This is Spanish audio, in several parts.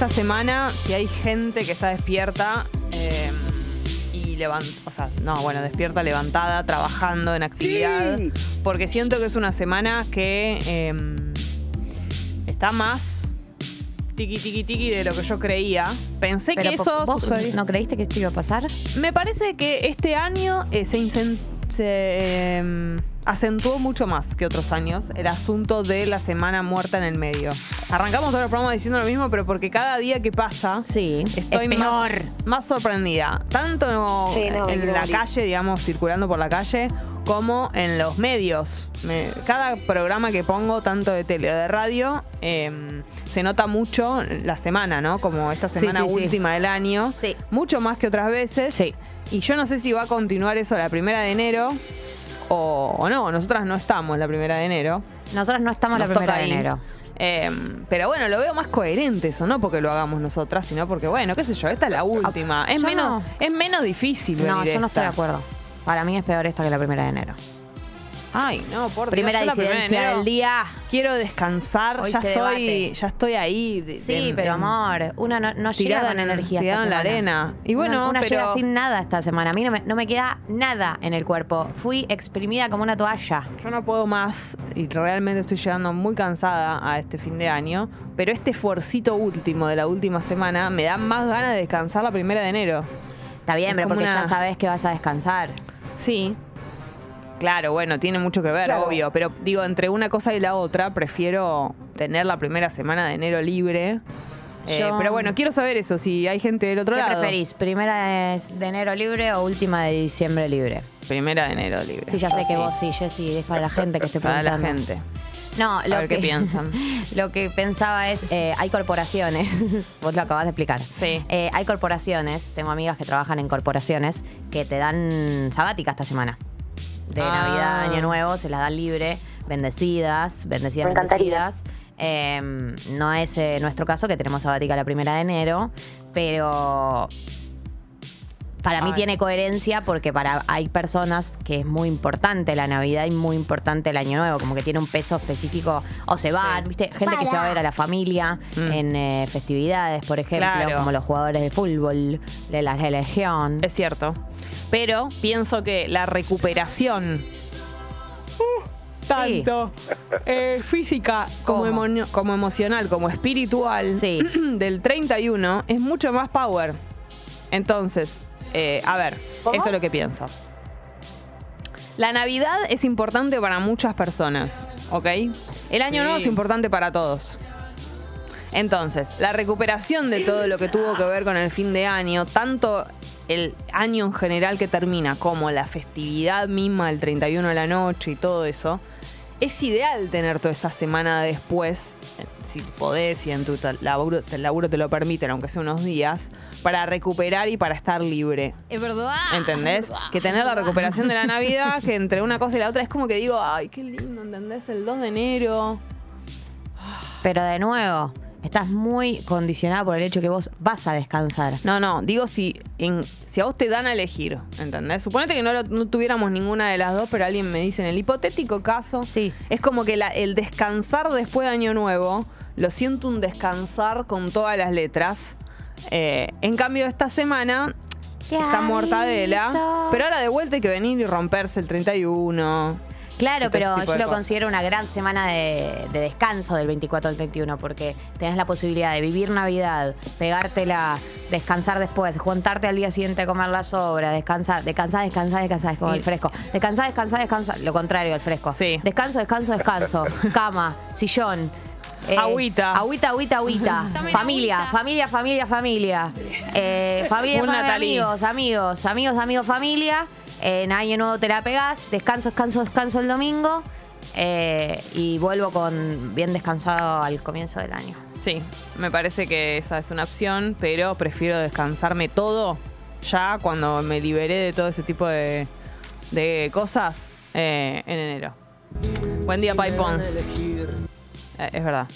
esta semana, si hay gente que está despierta eh, y levanta, o sea, no, bueno, despierta, levantada, trabajando en actividad, porque siento que es una semana que eh, está más tiki tiki tiki de lo que yo creía. Pensé Pero que eso ¿vos sucedía- ¿No creíste que esto iba a pasar? Me parece que este año eh, se, se, eh, acentuó mucho más que otros años el asunto de la semana muerta en el medio. Arrancamos todo el programa diciendo lo mismo, pero porque cada día que pasa Sí. estoy es más, sorprendida. Tanto Sí, no, en la calle, digamos, circulando por la calle, como en los medios. Me- cada programa que pongo, tanto de tele o de radio, eh, se nota mucho la semana, ¿no? Como esta semana sí, sí. última del año. Sí. Mucho más que otras veces. Sí. Y yo no sé si va a continuar eso la primera de enero o, o no. Nosotras no estamos la primera de enero. Nosotros no estamos Nos la primera de ahí. enero. Eh, pero bueno, lo veo más coherente eso, no porque lo hagamos nosotras, sino porque, bueno, qué sé yo, esta es la última. Es yo menos, no. es menos difícil. No, venir yo no estoy de esta. acuerdo. Para mí es peor esto que la primera de enero. Ay, no, por Dios, Primera yo la primera de disidencia enero del día. Quiero descansar, Hoy ya se estoy, debate. ya estoy ahí. de- Sí, de- pero amor, una no, no llega tirada con en- energía. tirada esta en la semana. arena. Y bueno, una, una pero- llega sin nada esta semana. A mí no me, no me queda nada en el cuerpo. Fui exprimida como una toalla. Yo no puedo más y realmente estoy llegando muy cansada a este fin de año, pero este esfuercito último de la última semana me da más ganas de descansar la primera de enero. Está bien, Es pero como porque una- ya sabes que vas a descansar. Sí. Claro, bueno, tiene mucho que ver, Claro. obvio, pero digo, entre una cosa y la otra, prefiero tener la primera semana de enero libre. Eh, Yo- pero bueno, quiero saber eso, si hay gente del otro ¿Qué lado. preferís? ¿Primera de enero libre o última de diciembre libre? Primera de enero libre. Sí, ya sé que vos sí, Jessy, es para la gente que esté Para la preguntando. gente. No, lo ver que qué piensan. Lo que pensaba es, eh, hay corporaciones, vos lo acabas de explicar. Sí. Eh, hay corporaciones, tengo amigas que trabajan en corporaciones que te dan sabática esta semana. De Ah. Navidad, Año Nuevo, se las dan libre, bendecidas, bendecidas, Me bendecidas. Eh, no es eh, nuestro caso, que tenemos sabática la primera de enero, pero para mí Ay. tiene coherencia porque para hay personas que es muy importante la Navidad y muy importante el Año Nuevo, como que tiene un peso específico. O se van, Sí. ¿viste? Gente que se va a ver a la familia Mm. en eh, festividades, por ejemplo, Claro. como los jugadores de fútbol, de la religión. Es cierto. Pero pienso que la recuperación. uh, tanto eh, física como, como emocional, como espiritual Sí. del 31 es mucho más power. Entonces, eh, a ver, ¿Cómo? esto es lo que pienso. La Navidad es importante para muchas personas, ¿ok? El Año Sí. Nuevo es importante para todos. Entonces, la recuperación de todo lo que tuvo que ver con el fin de año, tanto el año en general que termina como la festividad misma del 31 de la noche y todo eso, es ideal tener toda esa semana después, si podés, si en tu laburo, el laburo te lo permiten, aunque sea unos días, para recuperar y para estar libre. Es verdad. ¿Entendés? Que tener la recuperación de la Navidad, que entre una cosa y la otra es como que digo, ay, qué lindo, ¿entendés? El 2 de enero. Pero de nuevo, estás muy condicionada por el hecho que vos vas a descansar. No, no, digo si, en, si a vos te dan a elegir, ¿entendés? Suponete que no, lo- no tuviéramos ninguna de las dos, pero alguien me dice en el hipotético caso, Sí. es como que la- el descansar después de Año Nuevo, lo siento un descansar con todas las letras. Eh, en cambio, esta semana está mortadela, pero ahora de vuelta hay que venir y romperse el 31. Claro, Este pero yo lo cosas. considero una gran semana de, de descanso del 24 al 31, porque tenés la posibilidad de vivir Navidad, pegártela, descansar después, juntarte al día siguiente a comer las sobras, descansar, descansar, descansar, descansar, es como el fresco. Descansar, descansar, descansar, lo contrario al fresco. Sí. Descanso, descanso, descanso. Cama, sillón. eh, Agüita. Agüita, agüita, agüita. familia, familia, familia, familia. Eh, familia, familia, amigos, amigos, amigos, amigos, familia. En año nuevo te la pegás, descanso, descanso, descanso el domingo. eh, y vuelvo con bien descansado al comienzo del año. Sí, me parece que esa es una opción, pero prefiero descansarme todo ya cuando me liberé de todo ese tipo de, de cosas eh, en enero. Buen día, Pai Pons. Eh, es verdad.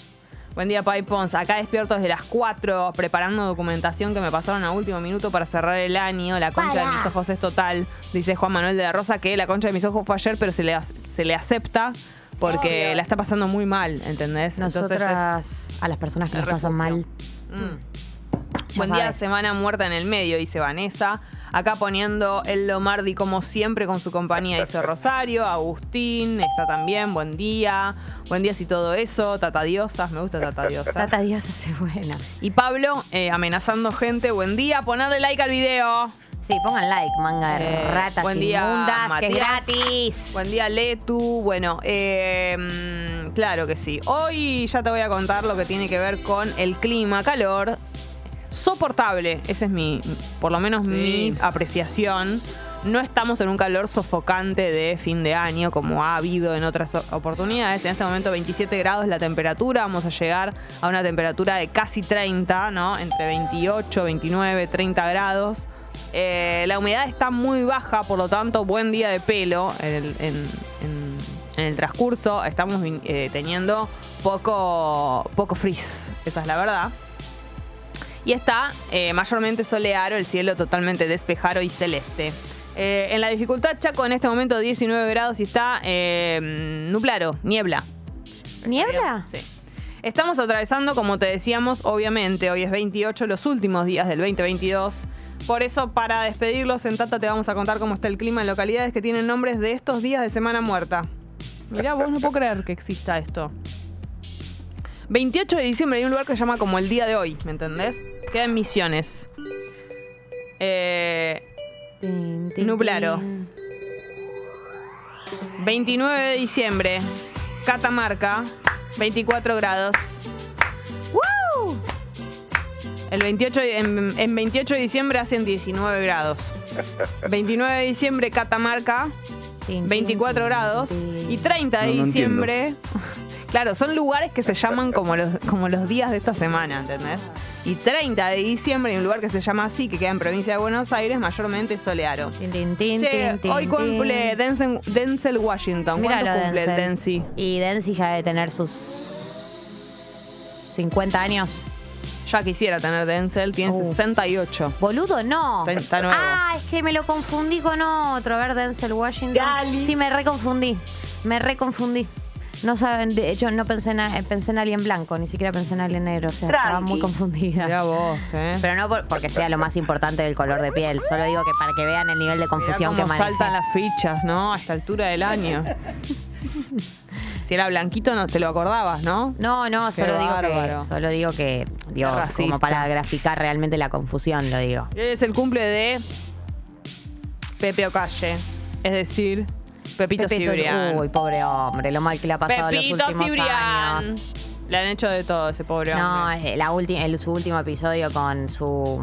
Buen día, Pai Pons. Acá despierto desde las 4 preparando documentación que me pasaron a último minuto para cerrar el año. La concha de mis ojos es total, dice Juan Manuel de la Rosa, que la concha de mis ojos fue ayer, pero se le, ac- se le acepta porque Obvio. la está pasando muy mal, ¿entendés? Es- Nosotras, a las personas que nos pasan mal, Mm. Buen día, semana muerta en el medio, dice Vanessa. Acá poniendo el Lomardi como siempre con su compañía, dice Rosario. Agustín está también, buen día. Buen día si todo eso. Tata Diosas, me gusta Tata Diosas. Tata Dios es buena. Y Pablo eh, amenazando gente, buen día. Ponerle like al video. Sí, pongan like, manga de Eh, ratas buen día, inmundas, que es Matías. gratis. Buen día, Letu. Bueno, eh, mm, claro que sí. Hoy ya te voy a contar lo que tiene que ver con el clima, calor. Soportable, esa es mi, por lo menos mi apreciación. No estamos en un calor sofocante de fin de año como ha habido en otras oportunidades. En este momento 27 grados la temperatura. Vamos a llegar a una temperatura de casi 30, ¿no? Entre 28, 29, 30 grados. Eh, la humedad está muy baja, por lo tanto, buen día de pelo en el, en- en- en el transcurso. Estamos eh, teniendo poco, poco frizz, esa es la verdad. Y está eh, mayormente soleado, el cielo totalmente despejado y celeste. Eh, en la dificultad, Chaco, en este momento 19 grados y está eh, nublado, niebla. ¿Niebla? Sí. Estamos atravesando, como te decíamos, obviamente, hoy es 28, los últimos días del 2022. Por eso, para despedirlos, en Tata te vamos a contar cómo está el clima en localidades que tienen nombres de estos días de Semana Muerta. Mirá, vos no puedo creer que exista esto. 28 de diciembre hay un lugar que se llama como el día de hoy, ¿me entendés? Queda en Misiones. Eh, Tin, tin, Nublaro. tin. 29 de diciembre, Catamarca, 24 grados. ¡Woo! El 28, de- en, en 28 de diciembre hacen 19 grados. 29 de diciembre, Catamarca, Tin, tin, 24 tin, grados. tin. Y 30 de No, no diciembre. Claro, son lugares que se llaman como los, como los días de esta semana, ¿entendés? Y 30 de diciembre hay un lugar que se llama así, que queda en provincia de Buenos Aires, mayormente soleado. Tin, tin, Che, tin, hoy cumple. Denzel, Denzel Washington. ¿Cuánto Míralo, cumple el Denzel. Denzi? Y Denzi ya debe tener sus 50 años. Ya quisiera tener Denzel, tiene Uh. 68. Boludo, no. Está- está nuevo. Ah, es que me lo confundí con otro. A ver, Denzel Washington. Sí, me reconfundí. Me reconfundí. No saben, de hecho, no pensé en, a- pensé en alguien blanco, ni siquiera pensé en alguien negro. O sea, estaba muy confundida. Mirá vos, ¿eh? Pero no por- porque sea lo más importante del color de piel. Solo digo que para que vean el nivel de Mirá confusión que cómo maneja. saltan las fichas, ¿no? A esta altura del año. si era blanquito, no te lo acordabas, ¿no? No, no, Qué solo digo bárbaro. que, solo digo que, digo, racista. como para graficar realmente la confusión, lo digo. Es el cumple de Pepe Ocalle. Es decir, Pepito, Pepito- Cibrián. Uy, pobre hombre, lo mal que le ha pasado Pepito los últimos Cibrián. años. Le han hecho de todo ese pobre No, hombre. eh, la ulti- el, su último episodio con su,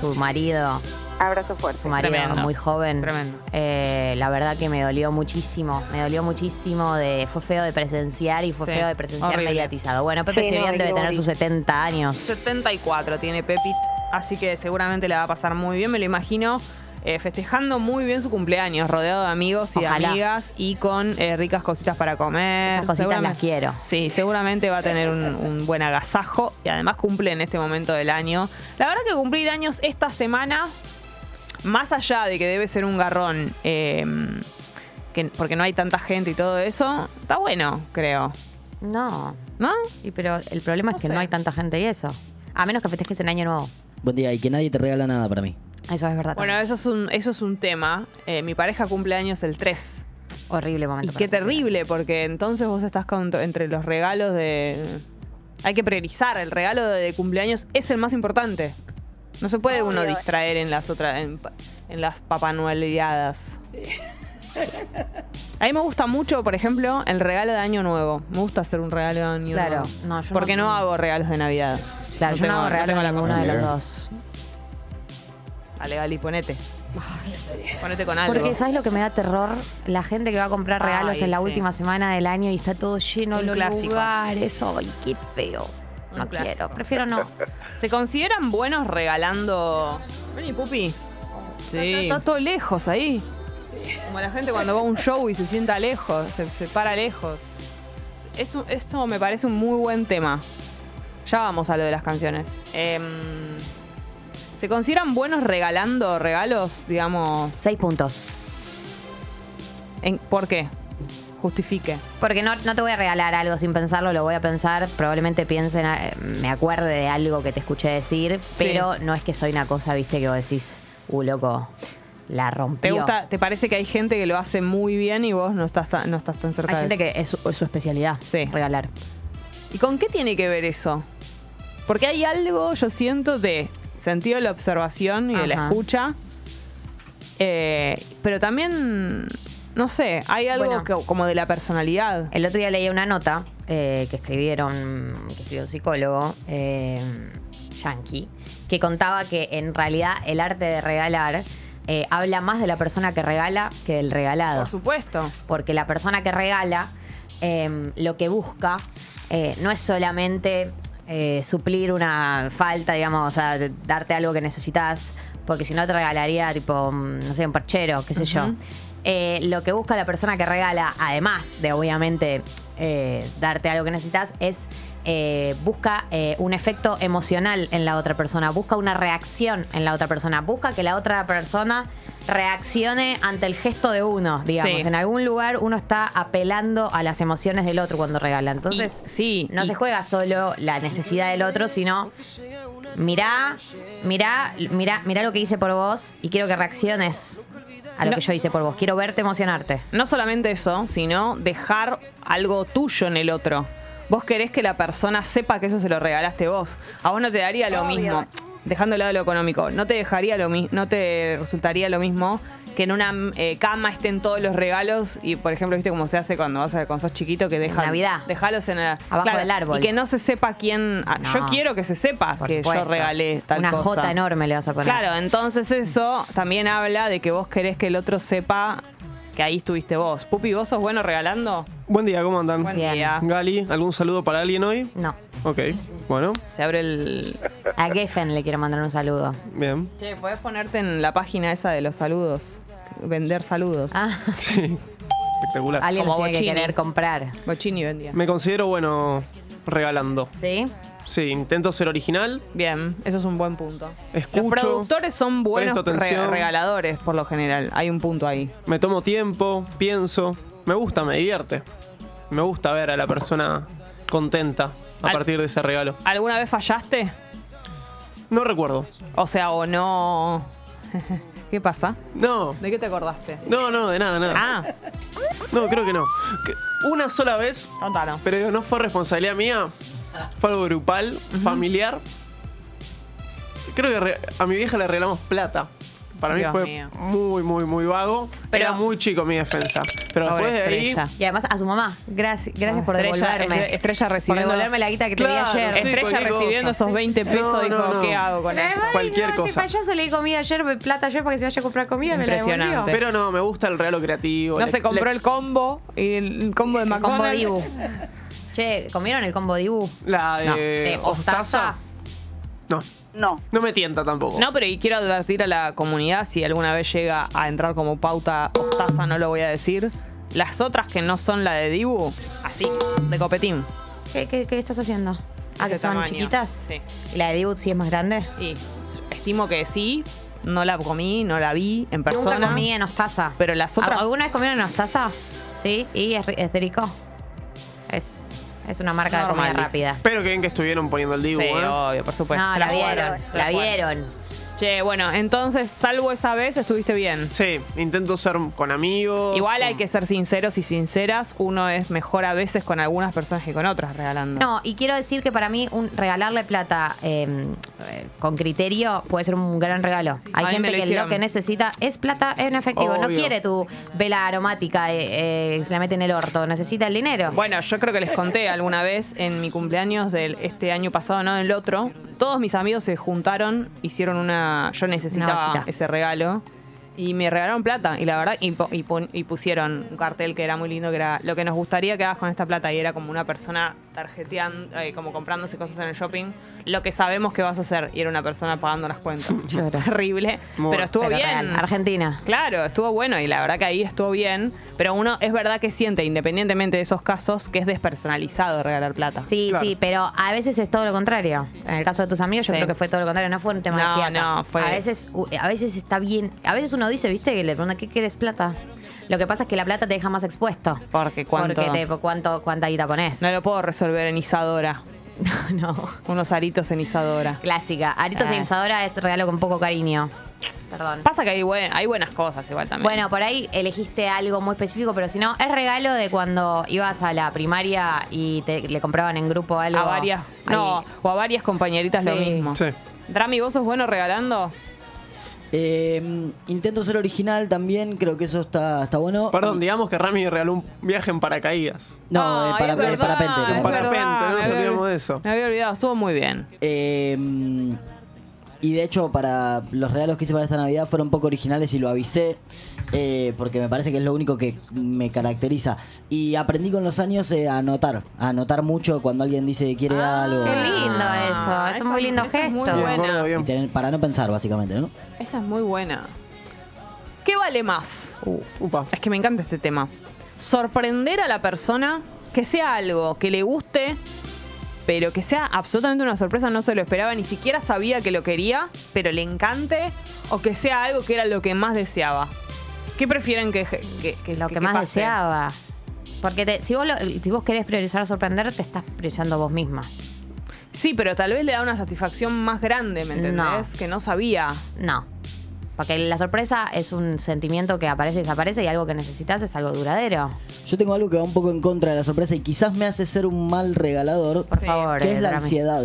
su marido, Abrazo fuerte. su marido Tremendo. muy joven. Tremendo. eh, la verdad que me dolió muchísimo. Me dolió muchísimo. De, fue feo de presenciar y fue Sí, feo de presenciar horrible. mediatizado. Bueno, Pepe Sí, no, Cibrián debe tener sus 70 años. 74 tiene Pepit, así que seguramente le va a pasar muy bien, me lo imagino. Eh, festejando muy bien su cumpleaños, rodeado de amigos y de Ojalá. amigas y con eh, ricas cositas para comer. Esas cositas las quiero. Sí, seguramente va a tener un, un buen agasajo y además cumple en este momento del año. La verdad que cumplir años esta semana, más allá de que debe ser un garrón, eh, que, porque no hay tanta gente y todo eso, está bueno, creo. No. ¿No? Y pero el problema No es que sé. no hay tanta gente y eso. A menos que festejes en Año Nuevo. Buen día, y que nadie te regala nada para mí. Eso es verdad. Bueno, también. eso es un, eso es un tema. Eh, mi pareja cumple años el 3. horrible Y momento. qué para cumplir. terrible, porque entonces vos estás con- entre los regalos de... Hay que priorizar, el regalo de cumpleaños es el más importante. No se puede uno distraer en las otras, en, las papanueleadas. A mí me gusta mucho, por ejemplo, el regalo de Año Nuevo. Me gusta hacer un regalo de Año Claro, Nuevo. no, yo porque no, no- hago regalos de Navidad. Claro, yo tengo- no hago regalo tengo a la ninguno de los dos. Dale, Gali, ponete. Ponete con algo. Porque ¿sabes lo que me da terror? La gente que va a comprar regalos Ay, en la sí. última semana del año y está todo lleno Un los clásico. lugares. Ay, qué feo. Un No clásico. quiero, prefiero no. ¿Se consideran buenos regalando. Vení, pupi. Sí. Está, está todo lejos ahí. Como la gente cuando va a un show y se sienta lejos, se, se para lejos. Esto, esto me parece un muy buen tema. Ya vamos a lo de las canciones. Em, ¿Se consideran buenos regalando regalos, digamos? Seis puntos. en- ¿Por qué? justifique. Porque no, no te voy a regalar algo sin pensarlo, lo voy a pensar. Probablemente piensen, me acuerde de algo que te escuché decir, pero no es que soy una cosa, viste, que vos decís, uh, loco, la rompió. ¿Te gusta, te parece que hay gente que lo hace muy bien y vos no estás tan, no estás tan cerca Hay de gente eso? que es su, es su especialidad, Sí. regalar. ¿Y con qué tiene que ver eso? Porque hay algo, yo siento, de sentido de la observación y de la escucha. eh, pero también, no sé, hay algo Bueno. que- como de la personalidad. El otro día leí una nota eh, que escribieron, que escribió un psicólogo, eh, yankee, que contaba que en realidad el arte de regalar eh, habla más de la persona que regala que del regalado. Por supuesto. porque la persona que regala eh, lo que busca eh, no es solamente eh, suplir una falta, digamos, o sea, darte algo que necesitas, porque si no te regalaría, tipo, mm, no sé, un perchero, qué sé yo. Eh, lo que busca la persona que regala, además de obviamente eh, darte algo que necesitas, es eh, busca eh, un efecto emocional en la otra persona, busca una reacción en la otra persona, busca que la otra persona reaccione ante el gesto de uno, digamos. Sí. En algún lugar uno está apelando a las emociones del otro cuando regala. Entonces, Y- sí, no y- se juega solo la necesidad del otro, sino mirá, mirá, mirá, mirá lo que hice por vos y quiero que reacciones a lo No. que yo hice por vos. Quiero verte emocionarte. No solamente eso, sino dejar algo tuyo en el otro. Vos querés que la persona sepa que eso se lo regalaste vos. A vos no te daría lo mismo, dejando de lado lo económico, no te dejaría lo mismo, no te resultaría lo mismo que en una eh, cama estén todos los regalos y por ejemplo, viste cómo se hace cuando vas a cuando sos chiquito que dejan Navidad. dejalos en el, Abajo del árbol. y que no se sepa quién ah, No. yo quiero que se sepa que yo regalé tal Una cosa. jota enorme le vas a poner. Claro, entonces eso también habla de que vos querés que el otro sepa que ahí estuviste vos. Pupi, ¿vos sos bueno regalando? Buen día, ¿cómo andan? Buen Bien. día. Gali, ¿algún saludo para alguien hoy? No. Ok, bueno, Se abre el... A Geffen le quiero mandar un saludo. bien. Che, podés ponerte en la página esa de los saludos. Vender saludos. Ah, Sí, espectacular. alguien Como los tiene que querer comprar. Bochini vendía. Me considero bueno regalando. ¿Sí? Sí, intento ser original, Bien, eso es un buen punto. Los escucho, productores son buenos presto re- atención. regaladores, por lo general. Hay un punto ahí. me tomo tiempo, pienso. Me gusta, me divierte. Me gusta ver a la persona contenta a Al- partir de ese regalo. ¿Alguna vez fallaste? No recuerdo. O sea, o no... ¿Qué pasa? No, ¿De qué te acordaste? no, no, de nada, nada. Ah, No, creo que no. Que- Una sola vez, contanos. pero digo, no fue responsabilidad mía. Fue algo grupal, familiar. Creo que a mi vieja le regalamos plata. Para mí Dios fue mío. muy, muy, muy vago. Pero- Era muy chico mi defensa. Pero después de ahí. Estrella. Y además a su mamá. Gracias, gracias por Estrella- devolverme. Estre- Estrella por recibiendo- devolverme la guita que te di Claro, ayer. sí, Estrella recibiendo cosa. esos 20 pesos No, dijo, no, no. ¿qué hago con esto? Cualquier cosa. Este payaso le di comida ayer, plata ayer para que se vaya a comprar comida, me la devolvió. Pero no, me gusta el regalo creativo. No le- se compró le- el combo y el combo de El combo McDonald's. Che, ¿comieron el combo Dibu? La de, No. ¿De Ostaza. No, No. no me tienta tampoco. No, pero y quiero advertir a la comunidad, si alguna vez llega a entrar como pauta Ostaza, no lo voy a decir. Las otras que no son la de Dibu, así, de copetín. ¿Qué, qué, qué estás haciendo? Ah, que Ese son tamaño. chiquitas. Sí. ¿Y la de Dibu sí es más grande? Y estimo que sí, no la comí, no la vi en persona. Nunca comí en Ostaza. Pero las otras- ¿Alguna vez comieron en Ostaza? Sí, y es, ri- es de rico. Es, es una marca de comida rápida. Espero que bien que estuvieron poniendo el Dibu, Sí, ¿eh? obvio, por supuesto. no, Se la jugaron, vieron, la jugaron. vieron. Che, bueno, entonces, salvo esa vez, estuviste bien. Sí, intento ser con amigos. Igual hay que ser sinceros y sinceras. Uno es mejor a veces con algunas personas que con otras regalando. No, y quiero decir que para mí un regalarle plata eh, eh, con criterio puede ser un gran regalo. Hay A mí me gente lo que hicieron. lo que necesita es plata en efectivo. No quiere tu vela aromática eh, eh, se la mete en el orto. Necesita el dinero. Bueno, yo creo que les conté alguna vez en mi cumpleaños del este año pasado, no del otro. Todos mis amigos se juntaron, hicieron una. Yo necesitaba ese regalo. Y me regalaron plata. Y la verdad, y, po- y y pusieron un cartel que era muy lindo, que era lo que nos gustaría que hagas con esta plata. Y era como una persona tarjeteando, eh, como comprándose cosas en el shopping. Lo que sabemos que vas a hacer. Y era una persona pagando las cuentas. Lloro. Terrible. Muy pero estuvo Pero bien. real. Argentina. Claro, estuvo bueno y la verdad que ahí estuvo bien, pero uno es verdad que siente, independientemente de esos casos, que es despersonalizado regalar plata. Sí, Claro. sí, pero a veces es todo lo contrario. En el caso de tus amigos, yo Sí. creo que fue todo lo contrario. No fue un tema No, de fiaca. no, fue- A veces, u- a veces está bien. A veces uno dice, viste, que le pregunta, ¿qué quieres plata? Lo que pasa es que la plata te deja más expuesto. Porque cuánto. Porque te, cuánto, cuánta guita pones. No lo puedo resolver en Isadora. no. Unos aritos en Isadora. Clásica. Aritos Eh. en Isadora es regalo con poco cariño. Perdón. Pasa que hay, buen- hay buenas cosas igual también. Bueno, por ahí elegiste algo muy específico, pero si no, es regalo de cuando ibas a la primaria y te, le compraban en grupo algo. a varias. No, o a varias compañeritas lo mismo. Sí. Drami, ¿vos sos bueno regalando? Eh, intento ser original también, creo que eso está, está bueno. Perdón, digamos que Rami regaló un viaje en paracaídas. No, Ay, eh, para, es verdad, parapente. verdad, parapente, no nos de eso. Me había olvidado, estuvo muy bien. Eh, y de hecho, para los regalos que hice para esta Navidad fueron un poco originales y lo avisé, eh, porque me parece que es lo único que me caracteriza. Y aprendí con los años eh, a anotar, a anotar mucho cuando alguien dice que quiere algo. qué lindo eso, es un muy lindo es muy gesto. Buena. Y tener- para no pensar, básicamente, ¿no? Esa es muy buena. ¿Qué vale más? Upa. Es que me encanta este tema. Sorprender a la persona, que sea algo que le guste, pero que sea absolutamente una sorpresa, no se lo esperaba, ni siquiera sabía que lo quería, pero le encante, o que sea algo que era lo que más deseaba. ¿Qué prefieren que, que, que- Lo que, que más pase? deseaba. Porque te- si, vos lo- si vos querés priorizar sorprender, te estás priorizando vos misma. Sí, pero tal vez le da una satisfacción más grande, ¿me entendés? No. Que no sabía. No. Porque la sorpresa es un sentimiento que aparece y desaparece y algo que necesitas es algo duradero. Yo tengo algo que va un poco en contra de la sorpresa y quizás me hace ser un mal regalador, Por favor, que eh, es la Drami. ansiedad.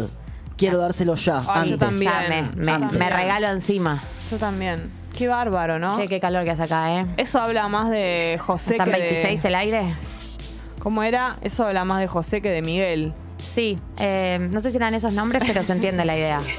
Quiero dárselo ya, Ay, yo antes. también. Ya, me, me- Antes. me regalo encima. Yo también. Qué bárbaro, ¿no? Che, qué calor que hace acá, ¿eh? Eso habla más de José ¿Están que 26 de... el aire? ¿Cómo era? Eso habla más de José que de Miguel. Sí, eh, no sé si eran esos nombres, pero se entiende la idea.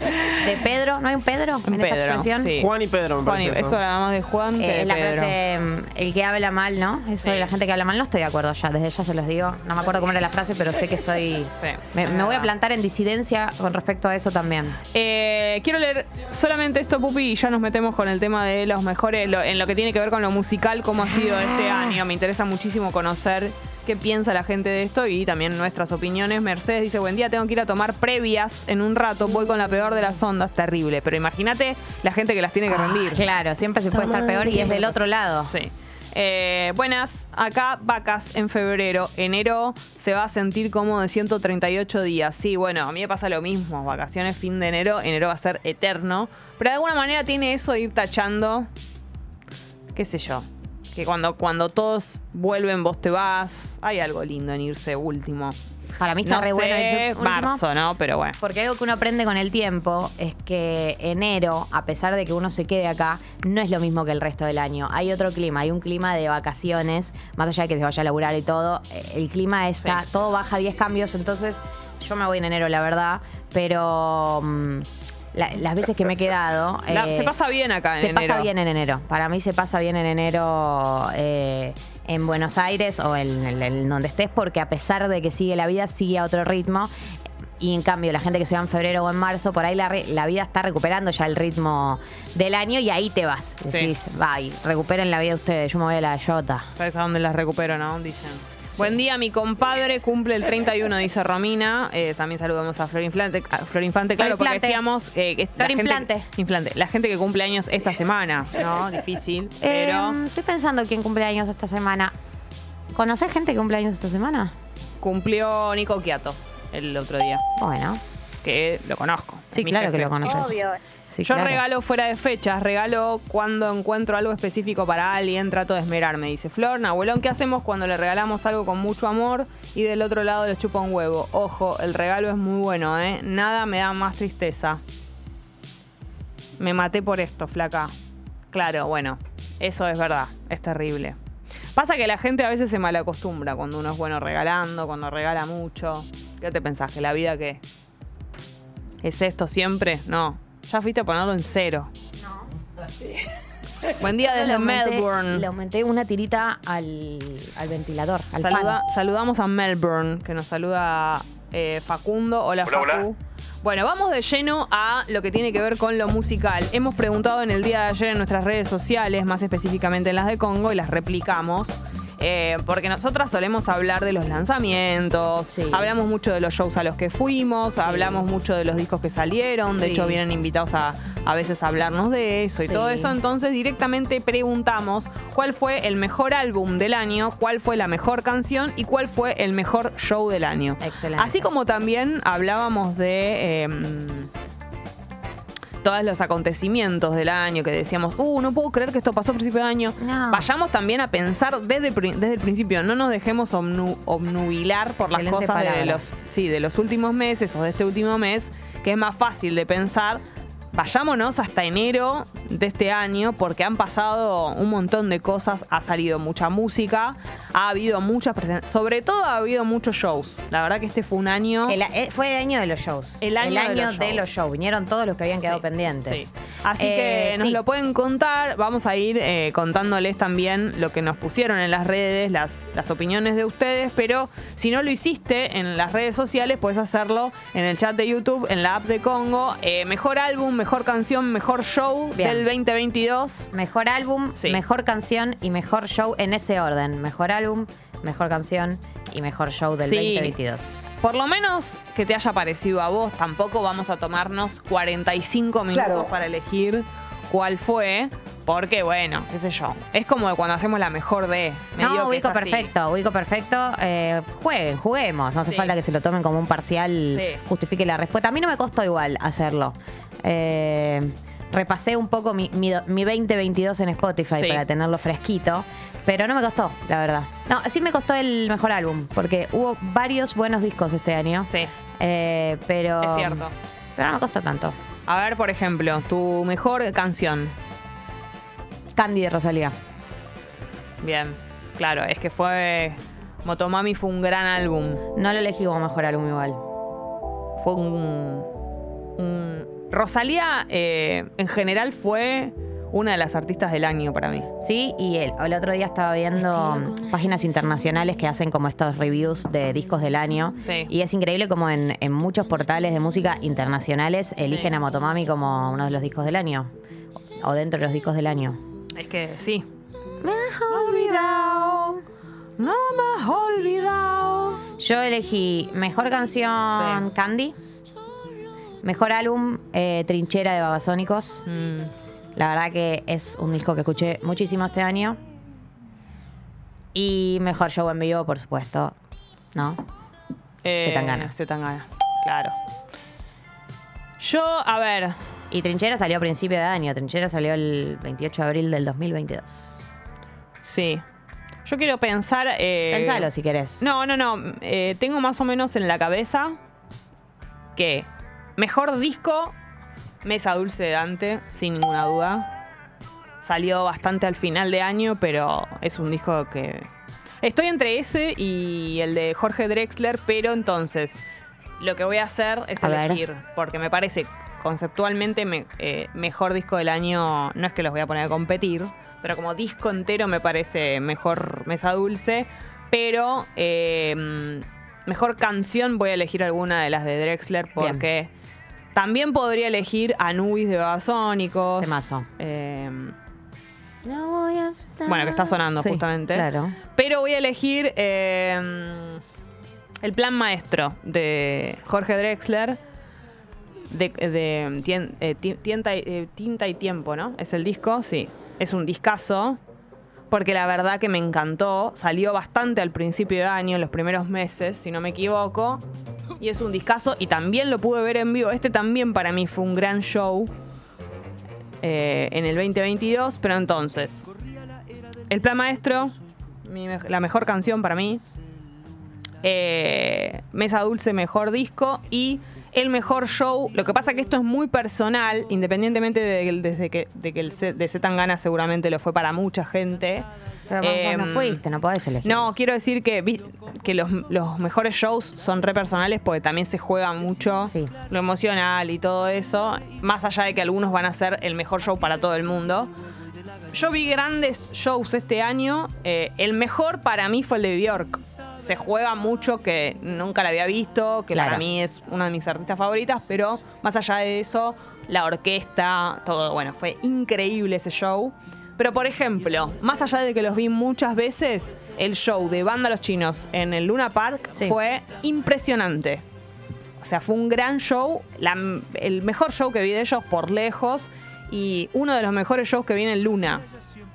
¿De Pedro? ¿No hay un Pedro en esa Pedro, expresión? sí. Juan y Pedro, me Juan, parece eso eso. más de Juan que Eh, de la Pedro. frase, mm, el que habla mal, ¿no? Eso de la gente que habla mal, no estoy de acuerdo ya, desde ya se los digo. No me acuerdo cómo era la frase, pero sé que estoy... Sí, me, voy a plantar en disidencia con respecto a eso también. Eh, quiero leer solamente esto, Pupi, y ya nos metemos con el tema de los mejores, lo- en lo que tiene que ver con lo musical, cómo ha sido este año. Me interesa muchísimo conocer qué piensa la gente de esto y también nuestras opiniones. Mercedes dice, buen día, tengo que ir a tomar previas en un rato, voy con la peor de las ondas, terrible. Pero imagínate la gente que las tiene que rendir. Claro, siempre se puede estar peor y es del otro lado. Sí. Eh, buenas, acá vacas en febrero. Enero se va a sentir como de 138 días. Sí, bueno, a mí me pasa lo mismo. Vacaciones, fin de enero. Enero va a ser eterno. Pero de alguna manera tiene eso de ir tachando. ¿Qué sé yo? Que cuando, cuando todos vuelven, vos te vas. Hay algo lindo en irse último. Para mí está No re bueno irse último. marzo, ¿no? Pero bueno. Porque algo que uno aprende con el tiempo es que enero, a pesar de que uno se quede acá, no es lo mismo que el resto del año. Hay otro clima, hay un clima de vacaciones, más allá de que se vaya a laburar y todo. eh, El clima está, Sí. todo baja 10 cambios, entonces yo me voy en enero, la verdad, pero mm, la- las veces que me he quedado... La- eh, se pasa bien acá en se enero. pasa bien en enero. Para mí se pasa bien en enero eh, en Buenos Aires o en, donde estés, porque a pesar de que sigue la vida, sigue a otro ritmo. Y en cambio, la gente que se va en febrero o en marzo, por ahí la, re- la vida está recuperando ya el ritmo del año y ahí te vas. Sí. Decís, bye, recuperen la vida ustedes, yo me voy a la Jota. ¿Sabes a dónde las recupero, no? Dicen. Buen día, mi compadre cumple el 31, dice Romina. Eh, también saludamos a Flor Inflante, a Flor Infante, claro, porque Inflante. decíamos eh, que Flor gente- Inflante. Inflante. La gente que cumple años esta semana, ¿no? Difícil, pero Eh, estoy pensando quién cumple años esta semana. ¿Conoces gente que cumple años esta semana? cumplió Nico Quiato el otro día, Bueno, que lo conozco. sí, claro jefe. que lo conoces. Sí, Yo claro. regalo fuera de fechas, regalo cuando encuentro algo específico para alguien, trato de esmerarme, dice Flor. Abuelón, ¿qué hacemos cuando le regalamos algo con mucho amor y del otro lado le chupa un huevo? Ojo, el regalo es muy bueno, ¿eh? Nada me da más tristeza. Me maté por esto, flaca. Claro, bueno, eso es verdad, es terrible. Pasa que la gente a veces se malacostumbra cuando uno es bueno regalando, cuando regala mucho. ¿Qué te pensás? ¿Que la vida qué? ¿Es esto siempre? No. Ya fuiste a ponerlo en cero. Buen día desde aumenté- Melbourne. Le aumenté una tirita al, al ventilador, al Saluda- fan. saludamos a Melbourne, que nos saluda eh, Facundo. Hola, Facu. Bueno, vamos de lleno a lo que tiene que ver con lo musical. Hemos preguntado en el día de ayer en nuestras redes sociales, más específicamente en las de Congo, y las replicamos. Eh, porque nosotras solemos hablar de los lanzamientos, Sí. hablamos mucho de los shows a los que fuimos, hablamos mucho de los discos que salieron, de Sí. hecho vienen invitados a, a veces a hablarnos de eso y todo eso, entonces directamente preguntamos cuál fue el mejor álbum del año, cuál fue la mejor canción y cuál fue el mejor show del año. Excelente. Así como también hablábamos de... em, todos los acontecimientos del año que decíamos, uh, no puedo creer que esto pasó a principio de año. No. Vayamos también a pensar desde, desde el principio, no nos dejemos omnu- obnubilar por las cosas de los, sí, de los últimos meses o de este último mes, que es más fácil de pensar. Vayámonos hasta enero de este año porque han pasado un montón de cosas, ha salido mucha música, ha habido muchas presentaciones, sobre todo ha habido muchos shows. La verdad que este fue un año... El- eh, fue el año de los shows. El año de los de shows. los shows. Vinieron todos los que habían quedado Sí, pendientes. sí. Así Eh, que nos sí. lo pueden contar. Vamos a ir eh, contándoles también lo que nos pusieron en las redes, las, las opiniones de ustedes. Pero si no lo hiciste en las redes sociales, puedes hacerlo en el chat de YouTube, en la app de Congo. Eh, mejor álbum, mejor canción, mejor show Bien. del 2022. Mejor álbum, Sí. mejor canción y mejor show en ese orden. Mejor álbum, mejor canción y mejor show del Sí. 2022. Por lo menos que te haya parecido a vos, tampoco vamos a tomarnos 45 minutos para elegir cuál fue, porque bueno, qué sé yo. Es como cuando hacemos la mejor de. No, ubico perfecto, ubico perfecto. Eh, jueguen, juguemos. No hace Sí. falta que se lo tomen como un parcial, Sí. justifique la respuesta. A mí no me costó igual hacerlo. Eh, repasé un poco mi, mi, mi 2022 en Spotify Sí. para tenerlo fresquito. Pero no me costó, la verdad. No, sí me costó el mejor álbum, porque hubo varios buenos discos este año. Sí, Eh, pero. es cierto. Pero no me costó tanto. A ver, por ejemplo, tu mejor canción. Candy de Rosalía. Bien, claro, es que fue. Motomami fue un gran álbum. No lo elegí como mejor álbum igual. Fue un. un- Rosalía, eh, en general, fue una de las artistas del año para mí. Sí, y el, el otro día estaba viendo páginas internacionales que hacen como estos reviews de discos del año. Sí. Y es increíble como en, en muchos portales de música internacionales eligen a Motomami como uno de los discos del año. O dentro de los discos del año. Es que sí. Me has olvidado. No me has olvidado. Yo elegí mejor canción Sí. Candy. Mejor álbum eh, Trinchera de Babasónicos. Mm, La verdad que es un disco que escuché muchísimo este año. Y mejor show en vivo, por supuesto. ¿No? eh, Zetangana. Zetangana, claro. Yo, a ver, Y Trinchera salió a principio de año. Trinchera salió el 28 de abril del 2022. sí. Yo quiero pensar. eh, Pensalo si querés. No, no, no. eh, tengo más o menos en la cabeza que mejor disco, Mesa Dulce de Dante, sin ninguna duda. Salió bastante al final de año, pero es un disco que. Estoy entre ese y el de Jorge Drexler, pero entonces lo que voy a hacer es A ver. elegir, porque me parece conceptualmente me- eh, mejor disco del año. No es que los voy a poner a competir, pero como disco entero me parece mejor Mesa Dulce. Pero eh, mejor canción voy a elegir alguna de las de Drexler porque también podría elegir Anubis de Babasónicos. Temazo. Eh, No voy a estar- Bueno, que está sonando Sí, justamente. Claro. pero voy a elegir eh, El Plan Maestro de Jorge Drexler. De, de tien- eh, ti- tienta y- eh, Tinta y Tiempo, ¿no? Es el disco, sí. Es un discazo. Porque la verdad que me encantó. Salió bastante al principio de año, en los primeros meses, si no me equivoco. Y es un discazo. Y también lo pude ver en vivo. Este también para mí fue un gran show eh, en el 2022. Pero entonces, El Plan Maestro, la mejor canción para mí. Eh, Mesa Dulce, mejor disco. Y el mejor show. Lo que pasa que esto es muy personal, independientemente de, desde que, de que el de Zetangana seguramente lo fue para mucha gente. Pero vos, vos no Em, fuiste, no podés elegir. No, quiero decir que, que los, los mejores shows son re personales porque también se juega mucho Sí. lo emocional y todo eso. Más allá de que algunos van a ser el mejor show para todo el mundo. Yo vi grandes shows este año. eh, el mejor para mí fue el de Bjork. Se juega mucho que nunca la había visto, que Claro. para mí es una de mis artistas favoritas, pero más allá de eso, la orquesta, todo, bueno, fue increíble ese show. Pero por ejemplo, más allá de que los vi muchas veces, el show de Banda Los Chinos en el Luna Park Sí. fue impresionante. O sea, fue un gran show, la- el mejor show que vi de ellos por lejos y uno de los mejores shows que vi en el Luna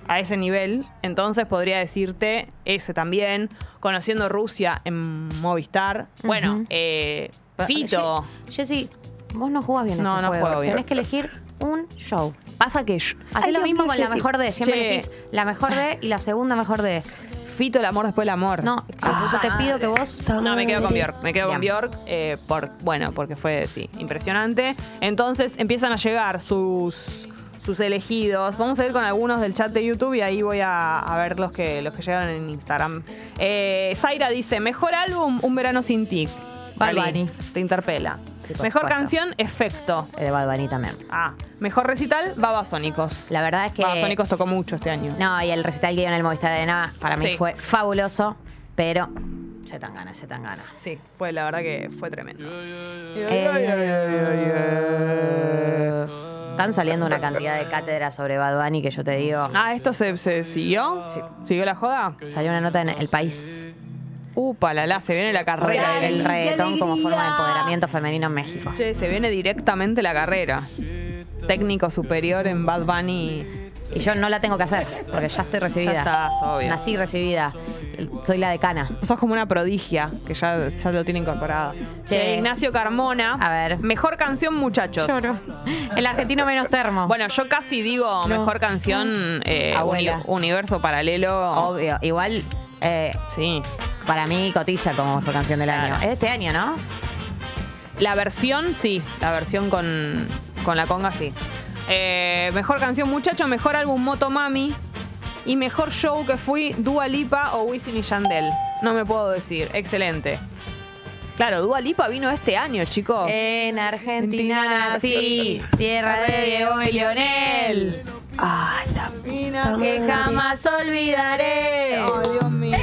a ese nivel. Entonces podría decirte ese también, conociendo Rusia en Movistar. Bueno, eh, Fito. Jessy, vos no jugás bien No, este no juego. juego bien. Tenés que elegir un show. Pasa que yo- Hacé lo mismo con la mejor de. Siempre Che, elegís la mejor de y la segunda mejor de. Fito, el amor después del amor. No, Ah. yo te pido que vos. No, me quedo con Bjork. Me quedo con Bien. Bjork, eh, por, bueno, porque fue, sí, impresionante. Entonces empiezan a llegar sus, sus elegidos. Vamos a ir con algunos del chat de YouTube y ahí voy a, a ver los que, los que llegaron en Instagram. Eh, Zaira dice, mejor álbum, Un verano sin ti. Bad Ali, Bunny. Te interpela. Sí, mejor supuesto. canción, Efecto. Eh, De Bad Bunny también. Ah, mejor recital, Babasónicos. La verdad es que. Babasónicos tocó mucho este año. No, y el recital que dio en el Movistar Arena para mí Sí. fue fabuloso, pero se tan ganas, se tan ganas. Sí, fue la verdad que fue tremendo. Eh, Están saliendo una cantidad de cátedras sobre Bad Bunny que yo te digo. Ah, ¿esto se, se siguió? ¿Siguió la joda? Salió una nota en El País Upa, la la, se viene la carrera. el reggaetón como forma de empoderamiento femenino en México. Che, se viene directamente la carrera. Técnico superior en Bad Bunny. Y yo no la tengo que hacer, porque ya estoy recibida. Ya estás, obvio. Nací recibida. Soy la decana. Sos como una prodigia, que ya, ya lo tiene incorporado. Che. Che, Ignacio Carmona. A ver. Mejor canción, muchachos. El argentino menos termo. Bueno, yo casi digo mejor canción eh, Abuela. uni- universo paralelo. Obvio. Igual, eh, Sí. para mí cotiza como mejor canción del Claro. año. Es este año, ¿no? La versión, sí. La versión con, con la conga, sí. Eh, mejor canción, muchacho. Mejor álbum, Motomami. Y mejor show que fui, Dua Lipa o Wisin y Yandel. No me puedo decir. Excelente. Claro, Dua Lipa vino este año, chicos. En Argentina nací, tierra de Diego y Leonel. Ay, la mina Que jamás olvidaré. Ay, Dios mío.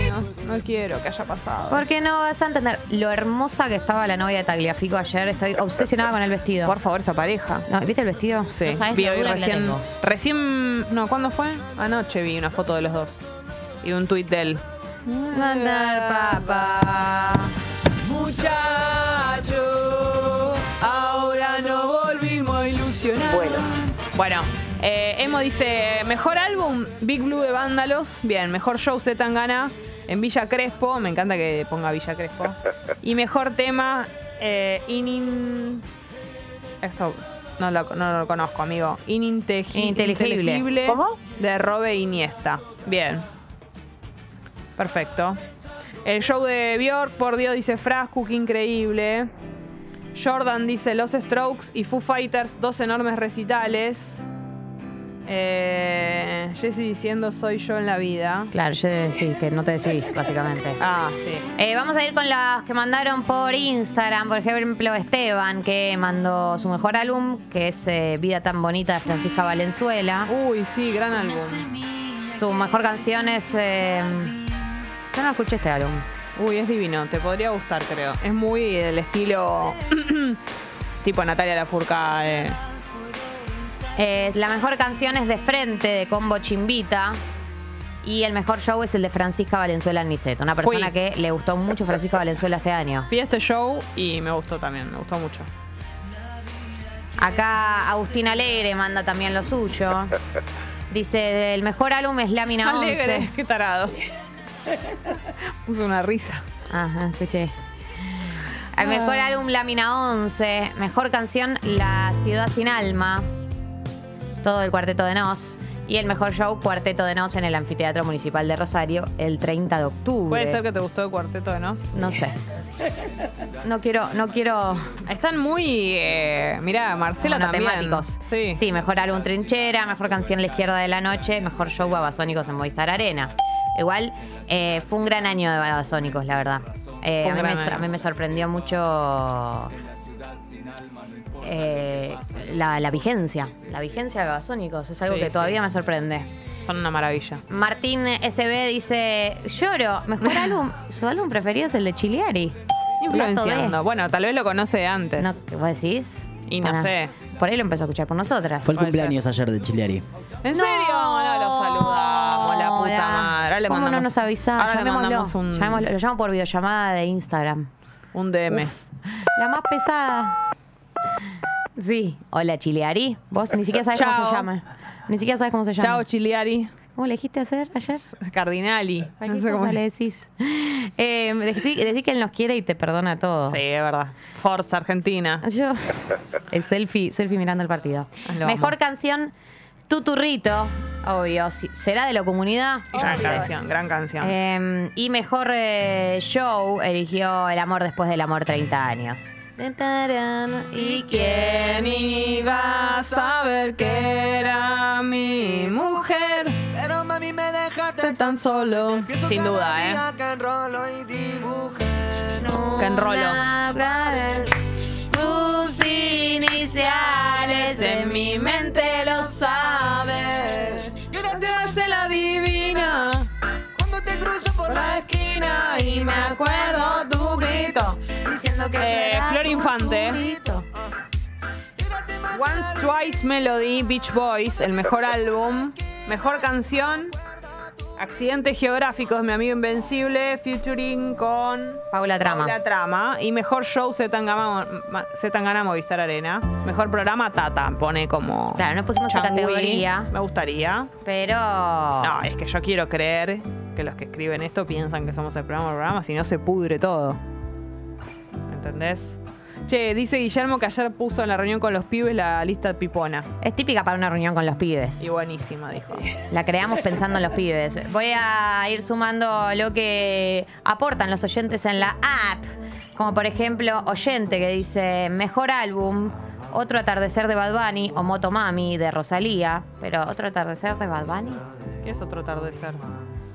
No quiero que haya pasado. Porque no vas a entender lo hermosa que estaba la novia de Tagliafico ayer. Estoy obsesionada con el vestido. Por favor, esa pareja. No, ¿Viste el vestido? Sí, No sabes vi lo hoy dura que la recién, tengo. recién, no, ¿cuándo fue? Anoche vi una foto de los dos y un tuit de él. Mandar papá. Muchacho, ahora no volvimos a ilusionar. Bueno, bueno eh, Emo dice, mejor álbum, Big Blue de Vándalos. Bien, mejor show Z Tangana en Villa Crespo. Me encanta que ponga Villa Crespo. Y mejor tema, eh, Inin... Esto no lo, no lo conozco, amigo. Ininteligible. Inteligible ¿Cómo? De Robe Iniesta. Bien. Perfecto. El show de Bjork, por Dios, dice Frasco, qué increíble. Jordan dice Los Strokes y Foo Fighters, dos enormes recitales. Eh, Jesse diciendo Soy yo en la vida. Claro, yo sí, que no te decís, básicamente. Ah, sí. Eh, vamos a ir con las que mandaron por Instagram. Por ejemplo, Esteban, que mandó su mejor álbum, que es eh, Vida tan bonita de Francisca Valenzuela. Uy, sí, gran álbum. Su mejor canción es. eh, yo no escuché este álbum. Uy, es divino. Te podría gustar, creo. Es muy del estilo tipo Natalia Lafourcade. Eh, la mejor canción es De Frente, de Combo Chimbita. Y el mejor show es el de Francisca Valenzuela Niceto. Una persona Fui. que le gustó mucho Francisca Valenzuela este año. Vi este show y me gustó también, me gustó mucho. Acá Agustín Alegre manda también lo suyo. Dice, el mejor álbum es Lámina 11. Alegre, qué tarado. Puso una risa. Ajá, escuché. El mejor álbum Lámina 11. Mejor canción La Ciudad Sin Alma. Todo el Cuarteto de Nos. Y el mejor show Cuarteto de Nos en el Anfiteatro Municipal de Rosario el 30 de octubre. ¿Puede ser que te gustó el cuarteto de Nos? No sé. No quiero, no quiero. Están muy. Eh, mirá, Marcela también. monotemáticos. Sí. Sí, mejor álbum Trinchera, mejor canción La Izquierda de la Noche, mejor show Babasónicos en Movistar Arena. Igual eh, fue un gran año de Babasónicos, la verdad. Eh, a, mí me, a mí me sorprendió mucho eh, la, la vigencia. La vigencia de Babasónicos es algo Sí, que sí. todavía me sorprende. Son una maravilla. Martín SB dice: Lloro, mejor álbum. Su álbum preferido es el de Chiliari. Influenciando. Bueno, tal vez lo conoce de antes. No, ¿Qué vos decís? Y no sé. Por ahí lo empezó a escuchar por nosotras. Fue el Puede cumpleaños ayer de Chileari. ¿En serio? No, lo Ahora le ¿Cómo mandamos, no nos avisás? Ahora le mandamos un, Llamémoslo. Lo llamo por videollamada de Instagram. un DM. La más pesada. Sí. Hola, Chileari. Vos ni siquiera sabes cómo Chao. se llama. Ni siquiera sabes cómo se llama. Chao, Chiliari. ¿Cómo le dijiste hacer ayer? Cardinali. No Cualquier sé cosa cómo le decís. Eh, decí, decí que él nos quiere y te perdona todo. Sí, es verdad. Forza Argentina. Yo. El selfie, selfie mirando el partido. Ah, Mejor canción, Tuturrito. Obvio. ¿Será de la comunidad? Gran canción, gran canción. Eh, y mejor eh, show eligió El amor después del amor 30 años. ¿Y ¿Quién iba a saber que era mi mujer? Pero mami me dejaste Tan solo. Sin duda, ¿eh? Que enrolo y dibujé. Que enrolo. Tus iniciales En mi mente lo sabes. Que Eh, Flor Infante. Once Twice Melody, Beach Boys, el mejor álbum, mejor canción, Accidentes Geográficos, mi amigo Invencible, featuring con Paula Trama. La Trama, y mejor show Zetangana Movistar Arena, mejor programa Tata, pone como... Claro, no pusimos esa categoría. Me gustaría. Pero. No, es que yo quiero creer que los que escriben esto piensan que somos el programa del programa, si no se pudre todo. ¿Entendés? Che, dice Guillermo que ayer puso en la reunión con los pibes la lista pipona. Es típica para una reunión con los pibes. Y buenísima, dijo. La creamos pensando en los pibes. Voy a ir sumando lo que aportan los oyentes en la app. Como por ejemplo, oyente que dice mejor álbum, otro atardecer de Bad Bunny o Motomami de Rosalía. Pero otro atardecer de Bad Bunny. ¿Qué es otro atardecer?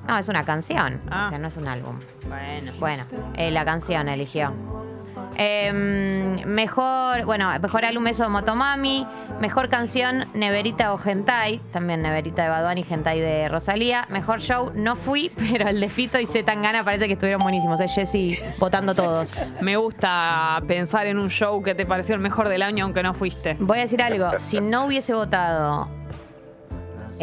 No, es una canción. Ah. O sea, no es un álbum. Bueno. Bueno, eh, la canción eligió. Em, mejor, bueno, mejor álbum eso Motomami. Mejor canción Neverita o Gentai. También Neverita de Baduani, Gentai de Rosalía. Mejor show no fui, pero el de Fito y Z Tangana parece que estuvieron buenísimos. Es Jessy votando todos. Me gusta pensar en un show que te pareció el mejor del año aunque no fuiste. Voy a decir algo. Si no hubiese votado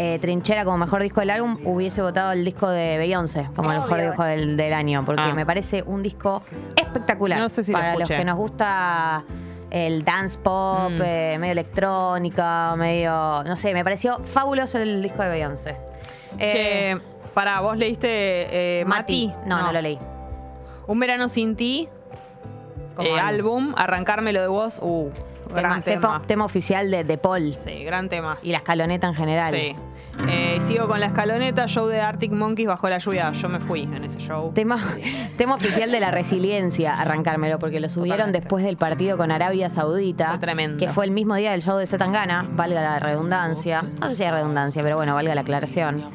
eh, Trinchera como mejor disco del álbum, hubiese votado el disco de Beyoncé como el mejor disco del, del año. Porque Ah. me parece un disco espectacular. No sé si lo Para los que nos gusta el dance pop, Mm. eh, medio electrónica, medio. No sé, me pareció fabuloso el disco de Beyoncé. Eh, Che, para, ¿vos leíste eh, Mati? No, no, lo leí. Un verano sin ti, Como eh, álbum. arrancármelo de vos. Uh, Tema, gran tema- tema. tema oficial de, de Paul Sí, gran tema. y la escaloneta en general. Sí. Eh, sigo con la escaloneta, show de Arctic Monkeys bajo la lluvia. Yo me fui en ese show. Tema, tema oficial de la resiliencia, arrancármelo, porque lo subieron Totalmente. después del partido con Arabia Saudita. Fue tremendo. Que fue el mismo día del show de Zetangana, valga la redundancia. No sé si hay redundancia, pero bueno, valga la aclaración.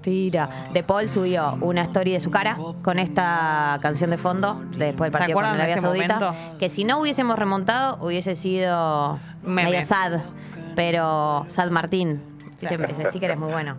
Tira. De Paul subió una story de su cara con esta canción de fondo después del ¿Se partido con de Arabia Saudita. momento? Que si no hubiésemos remontado, hubiese sido medio sad. Pero Sad Martín. Sí, Claro. Ese sticker es muy bueno.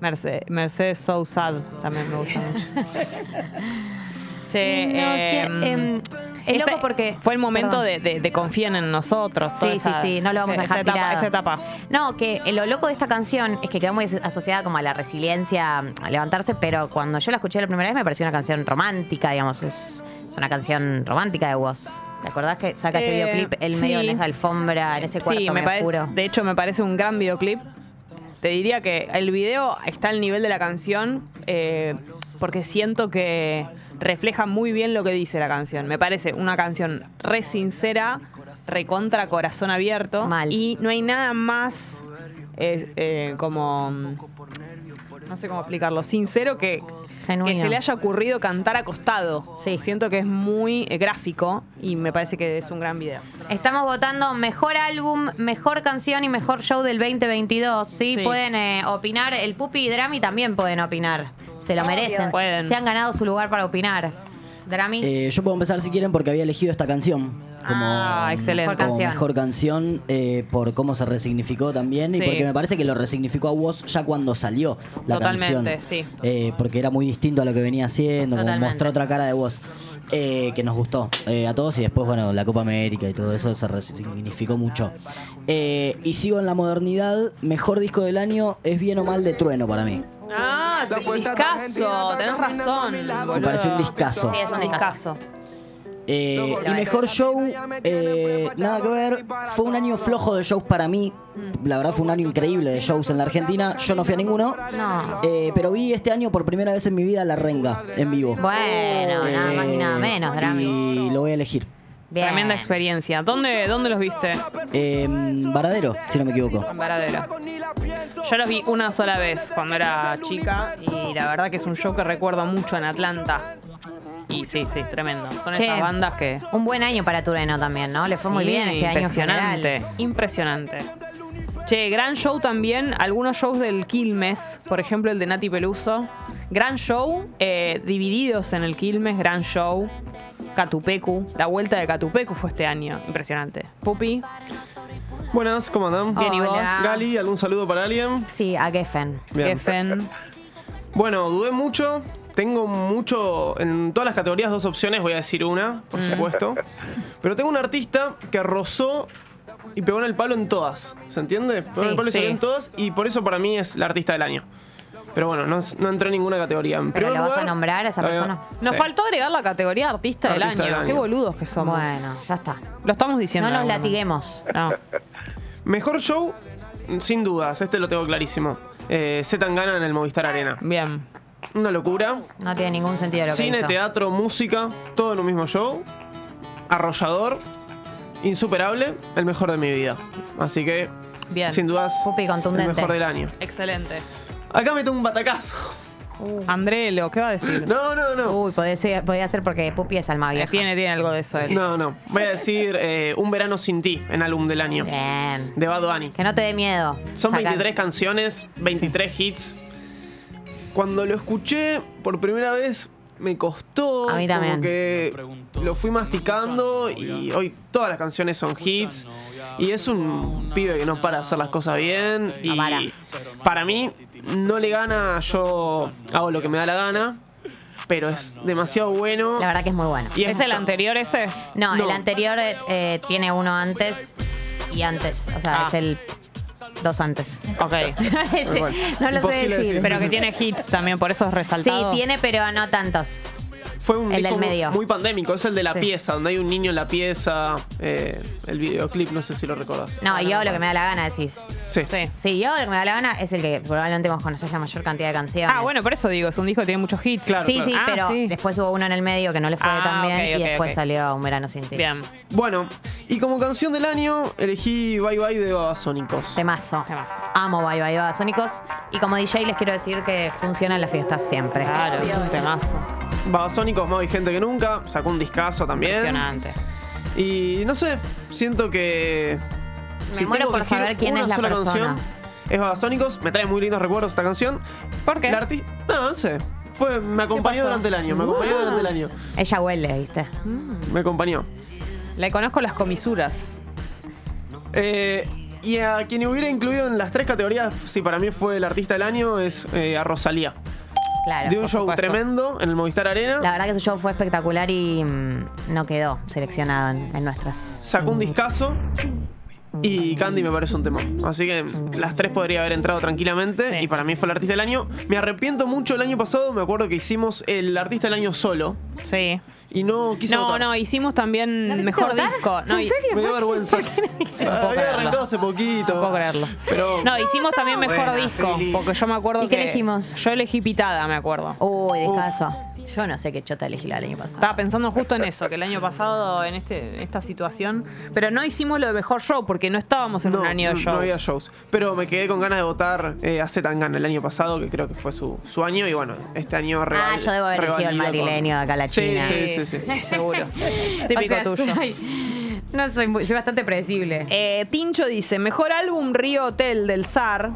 Mercedes, Mercedes So Sad también me gusta mucho. che, No, que, em, em, es loco porque. Fue el momento de, de, de confíen en nosotros. Sí, sí, esa- sí, no lo vamos a esa dejar etapa, tirado. Esa etapa. No, que lo loco de esta canción es que quedó muy asociada como a la resiliencia, a levantarse, pero cuando yo la escuché la primera vez me pareció una canción romántica, digamos, es, es una canción romántica de Woz. ¿Te acordás que saca ese Eh, videoclip el medio sí. en esa alfombra, en ese cuarto Sí, me medio oscuro? De hecho, me parece un gran videoclip. Te diría que el video está al nivel de la canción eh, porque siento que refleja muy bien lo que dice la canción. Me parece una canción re sincera, recontra corazón abierto. Mal. Y no hay nada más eh, eh, como. No sé cómo explicarlo. Sincero que, que se le haya ocurrido cantar acostado. Sí. Siento que es muy eh, gráfico y me parece que es un gran video. Estamos votando mejor álbum, mejor canción y mejor show del 2022. Sí, Sí. pueden eh, opinar. El Pupi y Drami también pueden opinar. Se lo merecen. Pueden. Se han ganado su lugar para opinar. Drami. Eh, yo puedo empezar si quieren porque había elegido esta canción como, Ah, excelente. Mejor como canción. mejor canción eh, por cómo se resignificó también y porque me parece que lo resignificó a Woz ya cuando salió la Totalmente, canción. sí. Eh, porque era muy distinto a lo que venía haciendo, como mostró otra cara de Woz eh, que nos gustó eh, a todos y después, bueno, la Copa América y todo eso se resignificó mucho. Eh, y sigo en la modernidad, mejor disco del año es bien o mal de trueno para mí. Ah, Ah, discazo, tenés razón. Me pareció un discazo. Sí, es un discazo. Eh, y mejor show, eh, nada que ver. Fue un año flojo de shows para mí. La verdad fue un año increíble de shows en la Argentina. Yo no fui a ninguno. No. Eh, pero vi este año por primera vez en mi vida La Renga en vivo. Bueno, nada más y nada menos, Drami. Y lo voy a elegir. Bien. Tremenda experiencia. ¿Dónde, ¿Dónde los viste? Eh, Varadero, si no me equivoco. En Varadero. Yo los vi una sola vez cuando era chica y la verdad que es un show que recuerdo mucho en Atlanta. Y sí, sí, tremendo. Son Che, esas bandas que... Un buen año para Tureno también, ¿no? Le fue muy Sí, bien este año en Impresionante, general. impresionante. Che, gran show también. Algunos shows del Quilmes, por ejemplo el de Nati Peluso. Gran show, eh, divididos en el Quilmes, gran show. Catupecu, la vuelta de Catupecu fue este año. Impresionante. Pupi, Buenas, ¿cómo andan? Bien, ¿y vos? Hola. Gali, ¿algún saludo para alguien? Sí, a Geffen. Bien. Geffen. Bueno, dudé mucho. Tengo mucho. En todas las categorías, dos opciones. Voy a decir una, por supuesto. Pero tengo un artista que rozó y pegó en el palo en todas. ¿Se entiende? Pegó en Sí, el palo y sí. salió en todas. Y por eso para mí es la artista del año. Pero bueno, no, no entró en ninguna categoría. En ¿Pero la vas a nombrar a esa persona? Nos Sí. faltó agregar la categoría artista, del, Artista año. del Qué año. boludos que somos. Bueno, ya está. Lo estamos diciendo. No nos latiguemos. Mejor show, sin dudas. Este lo tengo clarísimo. Eh, Z Tangana en el Movistar Arena. Bien. Una locura. No tiene ningún sentido lo que Cine, hizo. teatro, música, todo en un mismo show. Arrollador, insuperable, el mejor de mi vida. Así que, Bien. sin dudas, Pupi el contundente. mejor del año. Excelente. Acá meto un batacazo. Andrelo, ¿qué va a decir? No, no, no. Uy, podía ser, podía ser porque Pupi es alma Eh, vieja. tiene, tiene algo de eso él. No, no. Voy a decir eh, Un verano sin ti en álbum del año. Bien. De Bad Bunny. Que no te dé miedo. Son Sacar- 23 canciones, 23 hits. Cuando lo escuché por primera vez, me costó. A mí también. Como que lo fui masticando y hoy todas las canciones son hits. Y es un pibe que no para de hacer las cosas bien. Y para. para mí, no le gana, yo hago lo que me da la gana. Pero es demasiado bueno. La verdad que es muy bueno. Y ¿Es el anterior ese? No, No. el anterior eh, tiene uno antes y antes. O sea, Ah. es el dos antes. Ok. No lo sé imposible decir. decir. Pero que tiene hits también, por eso es Sí, resaltado. tiene, pero no tantos. Fue un El disco muy- medio. muy pandémico. Es el de la Sí. pieza, donde hay un niño en la pieza. eh, el videoclip, no sé si lo recordás. No, yo lo que me da la gana decís. Sí. Sí. Sí, yo lo que me da la gana es el que probablemente vos conocés la mayor cantidad de canciones. Ah, bueno, por eso digo, es un disco que tiene muchos hits. Claro, Sí, sí, Ah, pero sí. después hubo uno en el medio que no le fue Ah, tan bien y después ok. salió Un Verano Sin Ti. Bien. Bueno, y como canción del año, elegí Bye Bye de Babasónicos. Temazo. ¿Qué más? Amo Bye Bye Babasónicos. Y como DJ les quiero decir que funciona en las fiestas siempre. Claro, es un temazo. Babasónicos más vigente que nunca. Sacó un discazo también. Impresionante. Y no sé, siento que. Me muero por saber quién es la persona. canción, es Babasónicos. Me trae muy lindos recuerdos esta canción. ¿Por qué? La arti- No, no sé. Fue, me acompañó durante el año. Me acompañó durante el año. Ella huele, ¿viste? Me acompañó. Le conozco las comisuras. Eh, y a quien hubiera incluido en las tres categorías, si para mí fue el artista del año, es eh, a Rosalía. Claro. de un show supuesto. tremendo en el Movistar Arena. La verdad que su show fue espectacular y mm, no quedó seleccionado en, en nuestras. Sacó un discazo. Y Candy me parece un tema. Así que las tres podría haber entrado tranquilamente. Sí. Y para mí fue el artista del año. Me arrepiento mucho el año pasado. Me acuerdo que hicimos el artista del año solo. Sí. Y no quise No, votar. no, hicimos también ¿No mejor votar? disco. No, ¿En y- serio? Me dio vergüenza. puedo Había creerlo. arrancado hace poquito. No puedo creerlo. Pero. No, hicimos también mejor Buena, disco. Feli. Porque yo me acuerdo ¿Y qué que. elegimos? Yo elegí Pitada, me acuerdo. Uy, descanso. Yo no sé qué chota elegí el año pasado. Estaba pensando justo en eso, que el año pasado, en este, esta situación. Pero no hicimos lo de mejor show porque no estábamos en no, un año de no- show. no había shows. Pero me quedé con ganas de votar eh, a Zetangana el año pasado, que creo que fue su, su año. Y bueno, este año Ah, reval- yo debo haber elegido el con- madrileño de acá, la Sí, China. sí, sí, sí. Seguro. O Típico sea, tuyo. soy- no soy muy, soy bastante predecible. Eh, Tincho dice: Mejor álbum Río Hotel del SAR,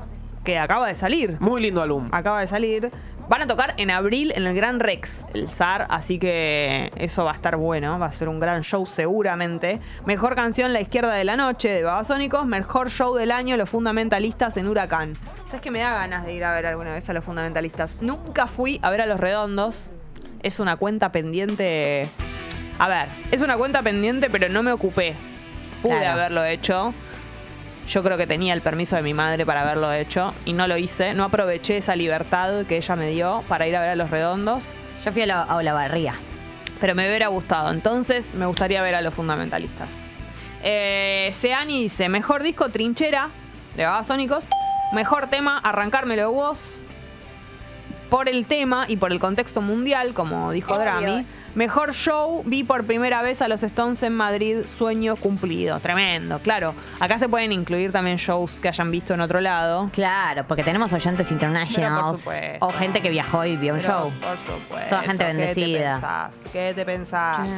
que acaba de salir. Muy lindo álbum. Acaba de salir. Van a tocar en abril en el Gran Rex, el SAR, así que eso va a estar bueno, va a ser un gran show seguramente. Mejor canción La Izquierda de la Noche de Babasónicos, mejor show del año Los Fundamentalistas en Huracán. ¿Sabes que me da ganas de ir a ver alguna vez a Los Fundamentalistas? Nunca fui a ver a Los Redondos, es una cuenta pendiente... A ver, es una cuenta pendiente, pero no me ocupé. Pude Claro. haberlo hecho. Yo creo que tenía el permiso de mi madre para haberlo hecho y no lo hice. No aproveché esa libertad que ella me dio para ir a ver a los redondos, Yo fui a la, a la barría. pero me hubiera gustado. Entonces me gustaría ver a los fundamentalistas. Eh, Seani dice, mejor disco Trinchera de Babasónicos. Mejor tema Arrancármelo vos. Por el tema y por el contexto mundial, como dijo. Drami. Mejor show, vi por primera vez a los Stones en Madrid, sueño cumplido. Tremendo, claro. Acá se pueden incluir también shows que hayan visto en otro lado. Claro, porque tenemos oyentes internationals o gente que viajó y vio un Pero, show. Por supuesto. Toda gente bendecida. ¿Qué te pensás? ¿Qué te pensás?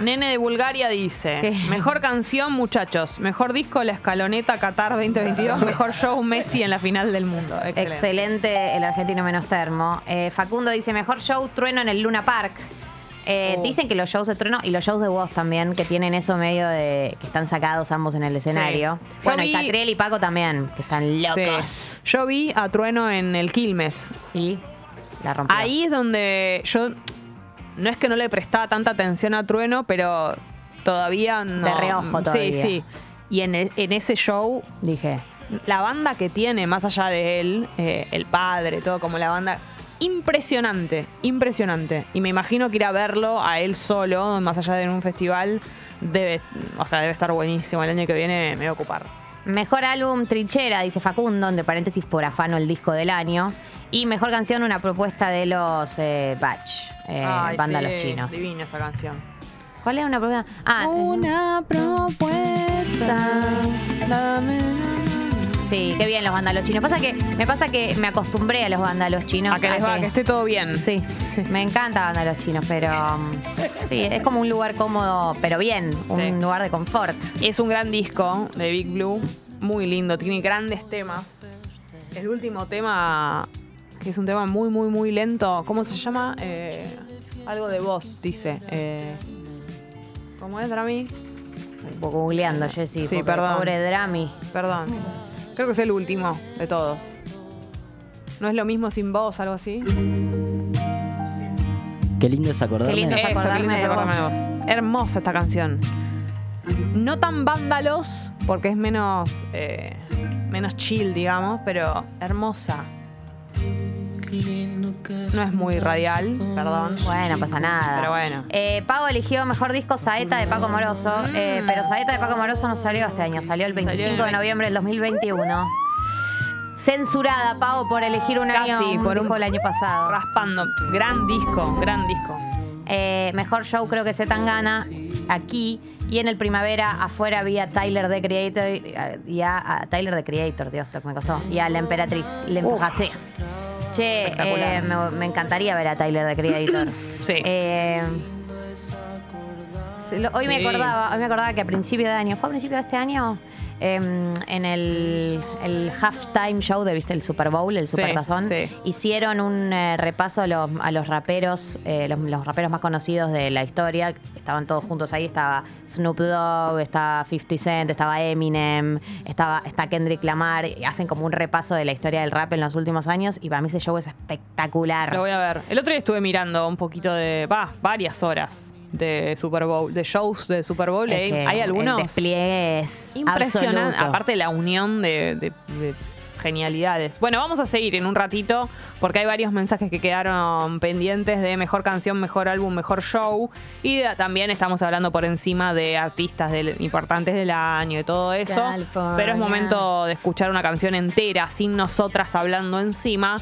Nene de Bulgaria dice: ¿Qué? Mejor canción, muchachos. Mejor disco, La Escaloneta Qatar 2022. Mejor show, Messi en la final del mundo. Excelente. Excelente el argentino menos termo. Eh, Facundo dice, mejor show Trueno en el Luna Park. Eh, Oh. Dicen que los shows de Trueno y los shows de Woz también, que tienen eso medio de que están sacados ambos en el escenario. Sí. Bueno, y Catriel y Paco también, que están locos. Sí. Yo vi a Trueno en el Quilmes. Y la rompió. Ahí es donde yo. No es que no le prestaba tanta atención a Trueno, pero todavía no. De reojo todavía. Sí, sí. Y en, e- en ese show Dije, la banda que tiene, más allá de él, eh, el padre, todo como la banda, impresionante, impresionante. Y me imagino que ir a verlo a él solo, más allá de en un festival, debe, o sea, debe estar buenísimo. El año que viene me voy a ocupar. mejor álbum Trinchera, dice Facundo, entre paréntesis por afano el disco del año. Y mejor canción, una propuesta de los eh, Batch, eh, Ay, banda sí, Los Chinos. Divina esa canción. ¿Cuál es una propuesta? Ah, Una propuesta. Sí, qué bien los vándalos chinos. Pasa que, me pasa que me acostumbré a los vándalos chinos. A que les va, que esté todo bien. Sí, me encanta vándalos chinos, pero um, sí, es como un lugar cómodo, pero bien, un Sí. lugar de confort. Es un gran disco de Big Blue, muy lindo, tiene grandes temas. El último tema, que es un tema muy, muy, muy lento, ¿cómo se llama? Eh, algo de voz, dice. Eh, ¿Cómo es, Drami? Un poco googleando, Jessy. Sí, perdón. Pobre Drami. Perdón. Creo que es el último de todos. ¿No es lo mismo sin voz, algo así? Qué lindo es acordarme. Qué lindo es Esto, qué acordarme lindo es de acordarme de vos. Hermosa esta canción. No tan vándalos, porque es menos, eh, menos chill, digamos, pero hermosa. No es muy radial, perdón. Bueno, pasa nada. Pero bueno. Eh, Pago eligió mejor disco Saeta de Paco Moroso, eh, pero Saeta de Paco Moroso no salió este año, salió el 25 el de 20. noviembre del 2021. Censurada, Pago, por elegir un Casi, año, un por un- del año pasado. Raspando. Gran disco, gran disco. Eh, mejor show creo que se tan gana aquí. Y en el primavera afuera había Tyler the Creator y a, a Tyler the Creator, Dios, lo que me costó. Y a la emperatriz, la emperatriz. Che, eh, me, me encantaría ver a Tyler the Creator. Sí. Eh, sí, hoy me acordaba, hoy me acordaba que a principio de año, ¿fue a principio de este año? Em, en el, el halftime show de viste el Super Bowl, el Super Tazón, sí. hicieron un eh, repaso a los, a los raperos, eh, los, los raperos más conocidos de la historia. Estaban todos juntos ahí. Estaba Snoop Dogg, estaba 50 Cent, estaba Eminem, estaba, está Kendrick Lamar. y hacen como un repaso de la historia del rap en los últimos años. Y para mí ese show es espectacular. Lo voy a ver. El otro día estuve mirando un poquito de. Va, varias horas de Super Bowl, de shows de Super Bowl. Es hay, hay algunos. El despliegue es Impresionante. Aparte la unión de, de- de genialidades. Bueno, vamos a seguir en un ratito porque hay varios mensajes que quedaron pendientes de mejor canción, mejor álbum, mejor show. Y de- también estamos hablando por encima de artistas del- importantes del año y todo eso. California. Pero es momento de escuchar una canción entera sin nosotras hablando encima.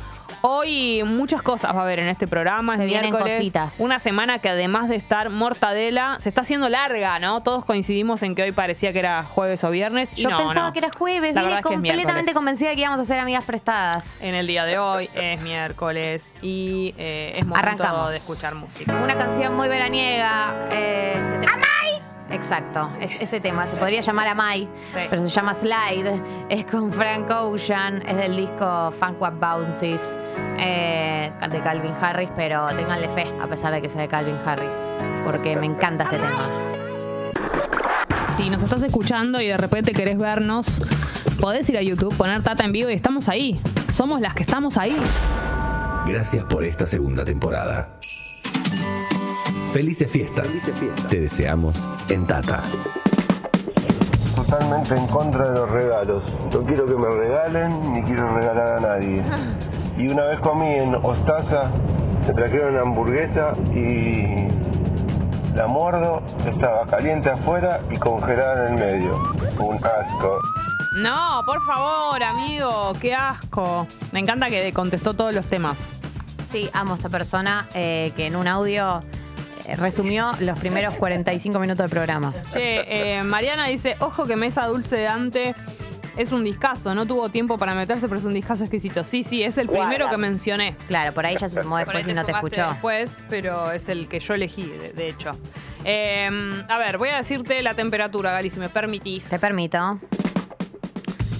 Hoy muchas cosas va a haber en este programa. Se es vienen miércoles. cositas. Una semana que además de estar mortadela, se está haciendo larga, ¿no? Todos coincidimos en que hoy parecía que era jueves o viernes. Y Yo no, pensaba no. que era jueves, La vine verdad es que es completamente convencida de que íbamos a ser amigas prestadas. En el día de hoy es miércoles y eh, es momento Arrancamos. de escuchar música. Una canción muy veraniega. Eh, este tema- Exacto, es ese tema. Se podría llamar Amai, Sí. pero se llama Slide. Es con Frank Ocean, es del disco Funk What Bounces eh, de Calvin Harris, pero ténganle fe, a pesar de que sea de Calvin Harris, porque me encanta este tema. Si nos estás escuchando y de repente querés vernos, podés ir a YouTube, poner Tata en vivo y estamos ahí. Somos las que estamos ahí. Gracias por esta segunda temporada. Felices fiestas. Te deseamos en Tata. Totalmente en contra de los regalos. No quiero que me regalen ni quiero regalar a nadie. Y una vez comí en Ostaza, me trajeron una hamburguesa y la muerdo, estaba caliente afuera y congelada en el medio. Un asco. No, por favor, amigo, qué asco. Me encanta que contestó todos los temas. Sí, amo a esta persona eh, que en un audio resumió los primeros 45 minutos del programa. Che, eh, Mariana dice, ojo que Mesa Dulce de Ante es un discazo, no tuvo tiempo para meterse, pero es un discazo exquisito. Sí, sí, es el primero que mencioné. Claro, por ahí ya se sumó después y no te escuchó. Después, pero es el que yo elegí, de, de hecho. Eh, a ver, voy a decirte la temperatura, Gali, si me permitís. Te permito.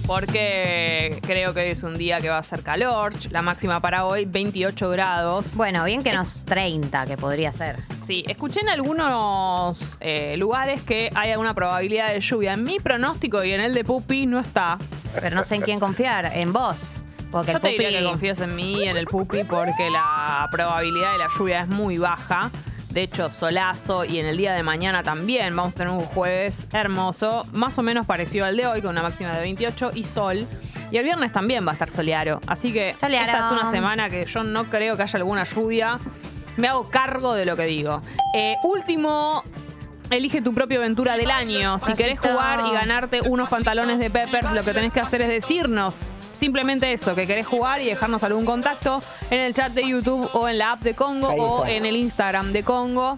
Porque creo que hoy es un día que va a ser calor. La máxima para hoy, 28 grados. Bueno, bien que nos 30, que podría ser. Sí, escuché en algunos eh, lugares que hay alguna probabilidad de lluvia. En mi pronóstico y en el de Pupi no está. Pero no sé en quién confiar, en vos. Porque Yo el te diría pupi- que confíes en mí y en el Pupi porque la probabilidad de la lluvia es muy baja. De hecho, solazo y en el día de mañana también vamos a tener un jueves hermoso, más o menos parecido al de hoy, con una máxima de 28 y sol. Y el viernes también va a estar soleado. Así que esta es una semana que yo no creo que haya alguna lluvia. Me hago cargo de lo que digo. Eh, último Elige tu propia aventura del año. Si querés jugar y ganarte unos pantalones de Peppers, lo que tenés que hacer es decirnos simplemente eso, que querés jugar y dejarnos algún contacto en el chat de YouTube o en la app de Congo o en el Instagram de Congo.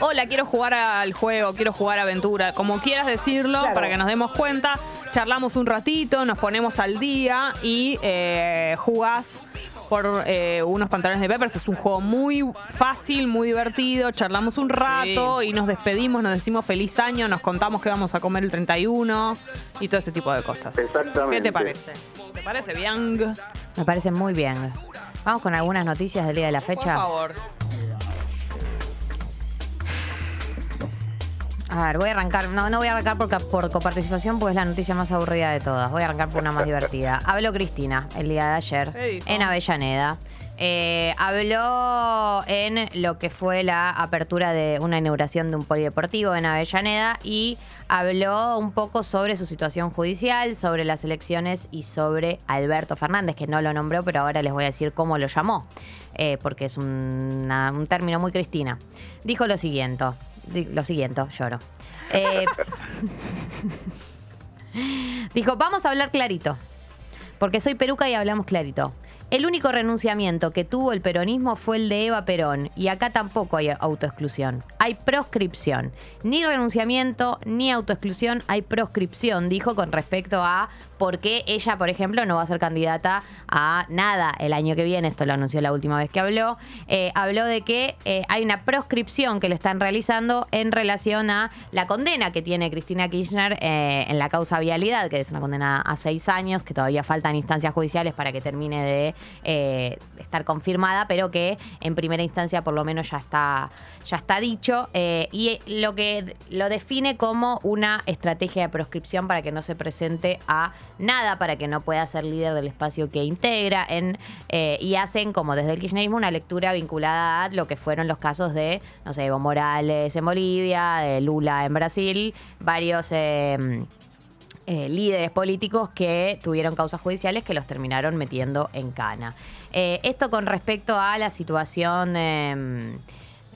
Hola, quiero jugar al juego, quiero jugar a aventura, como quieras decirlo, para que nos demos cuenta. Charlamos un ratito, nos ponemos al día y eh, jugás por eh, unos pantalones de Peppers. Es un juego muy fácil, muy divertido. Charlamos un rato y nos despedimos, nos decimos feliz año, nos contamos que vamos a comer el 31 y todo ese tipo de cosas. Exactamente. ¿Qué te parece? ¿Te parece bien? Me parece muy bien. Vamos con algunas noticias del día de la Por fecha. favor. A ver, voy a arrancar. No, no voy a arrancar por, por coparticipación, porque es la noticia más aburrida de todas. Voy a arrancar por una más divertida. Habló Cristina el día de ayer en Avellaneda. Eh, habló en lo que fue la apertura de una inauguración de un polideportivo en Avellaneda y habló un poco sobre su situación judicial, sobre las elecciones y sobre Alberto Fernández, que no lo nombró, pero ahora les voy a decir cómo lo llamó, eh, porque es una- un término muy Cristina. Dijo lo siguiente, lo siguiente, lloro. Eh, dijo, vamos a hablar clarito, porque soy peruca y hablamos clarito. El único renunciamiento que tuvo el peronismo fue el de Eva Perón, y acá tampoco hay autoexclusión. Hay proscripción. Ni renunciamiento ni autoexclusión, hay proscripción, dijo con respecto a por qué ella, por ejemplo, no va a ser candidata a nada el año que viene. Esto lo anunció la última vez que habló. Eh, habló de que eh, hay una proscripción que le están realizando en relación a la condena que tiene Cristina Kirchner eh, en la causa vialidad, que es una condena a seis años, que todavía faltan instancias judiciales para que termine de estar confirmada, pero que en primera instancia por lo menos ya está, ya está dicho. eh, y lo que lo define como una estrategia de proscripción para que no se presente a nada, para que no pueda ser líder del espacio que integra. En, eh, y hacen como desde el kirchnerismo una lectura vinculada a lo que fueron los casos de, no sé, Evo Morales en Bolivia, de Lula en Brasil, varios... eh, líderes políticos que tuvieron causas judiciales que los terminaron metiendo en cana. Esto con respecto a la situación eh,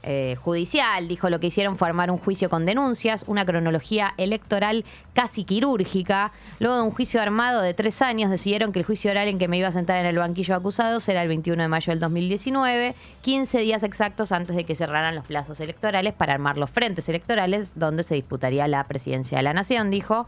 eh, judicial, dijo lo que hicieron fue armar un juicio con denuncias, una cronología electoral casi quirúrgica. Luego de un juicio armado de tres años, decidieron que el juicio oral en que me iba a sentar en el banquillo de acusados era el 21 de mayo del 2019, 15 días exactos antes de que cerraran los plazos electorales para armar los frentes electorales donde se disputaría la presidencia de la nación, dijo.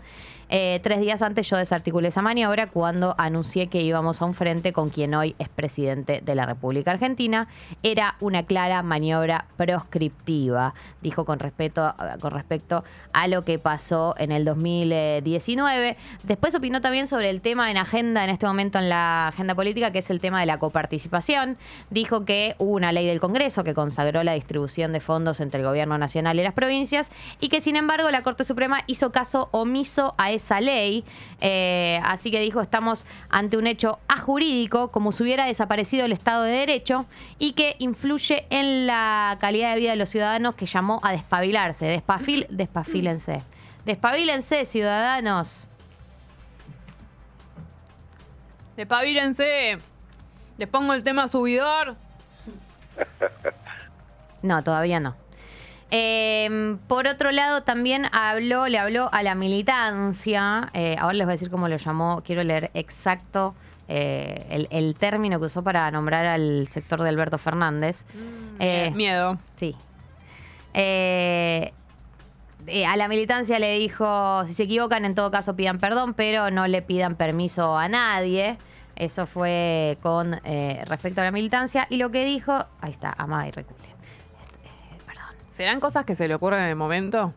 Eh, tres días antes yo desarticulé esa maniobra cuando anuncié que íbamos a un frente con quien hoy es presidente de la República Argentina. Era una clara maniobra proscriptiva, dijo con respecto, con respecto a lo que pasó en el 2019. Después opinó también sobre el tema en agenda, en este momento en la agenda política, que es el tema de la coparticipación. Dijo que hubo una ley del Congreso que consagró la distribución de fondos entre el gobierno nacional y las provincias y que sin embargo la Corte Suprema hizo caso omiso a esa esa ley. Eh, así que dijo, estamos ante un hecho ajurídico, como si hubiera desaparecido el Estado de Derecho y que influye en la calidad de vida de los ciudadanos que llamó a despabilarse. Despafil, despafílense. Despabilense, ciudadanos. Despabilense. Les pongo el tema subidor. No, todavía no. Eh, por otro lado, también habló, le habló a la militancia. eh, ahora les voy a decir cómo lo llamó. Quiero leer exacto eh, el, el término que usó para nombrar al sector de Alberto Fernández. Eh, Miedo. Sí. A la militancia le dijo, si se equivocan, en todo caso pidan perdón, pero no le pidan permiso a nadie. Eso fue con respecto a la militancia. Y lo que dijo, ahí está, amada y recule. ¿Serán cosas que se le ocurren en el momento?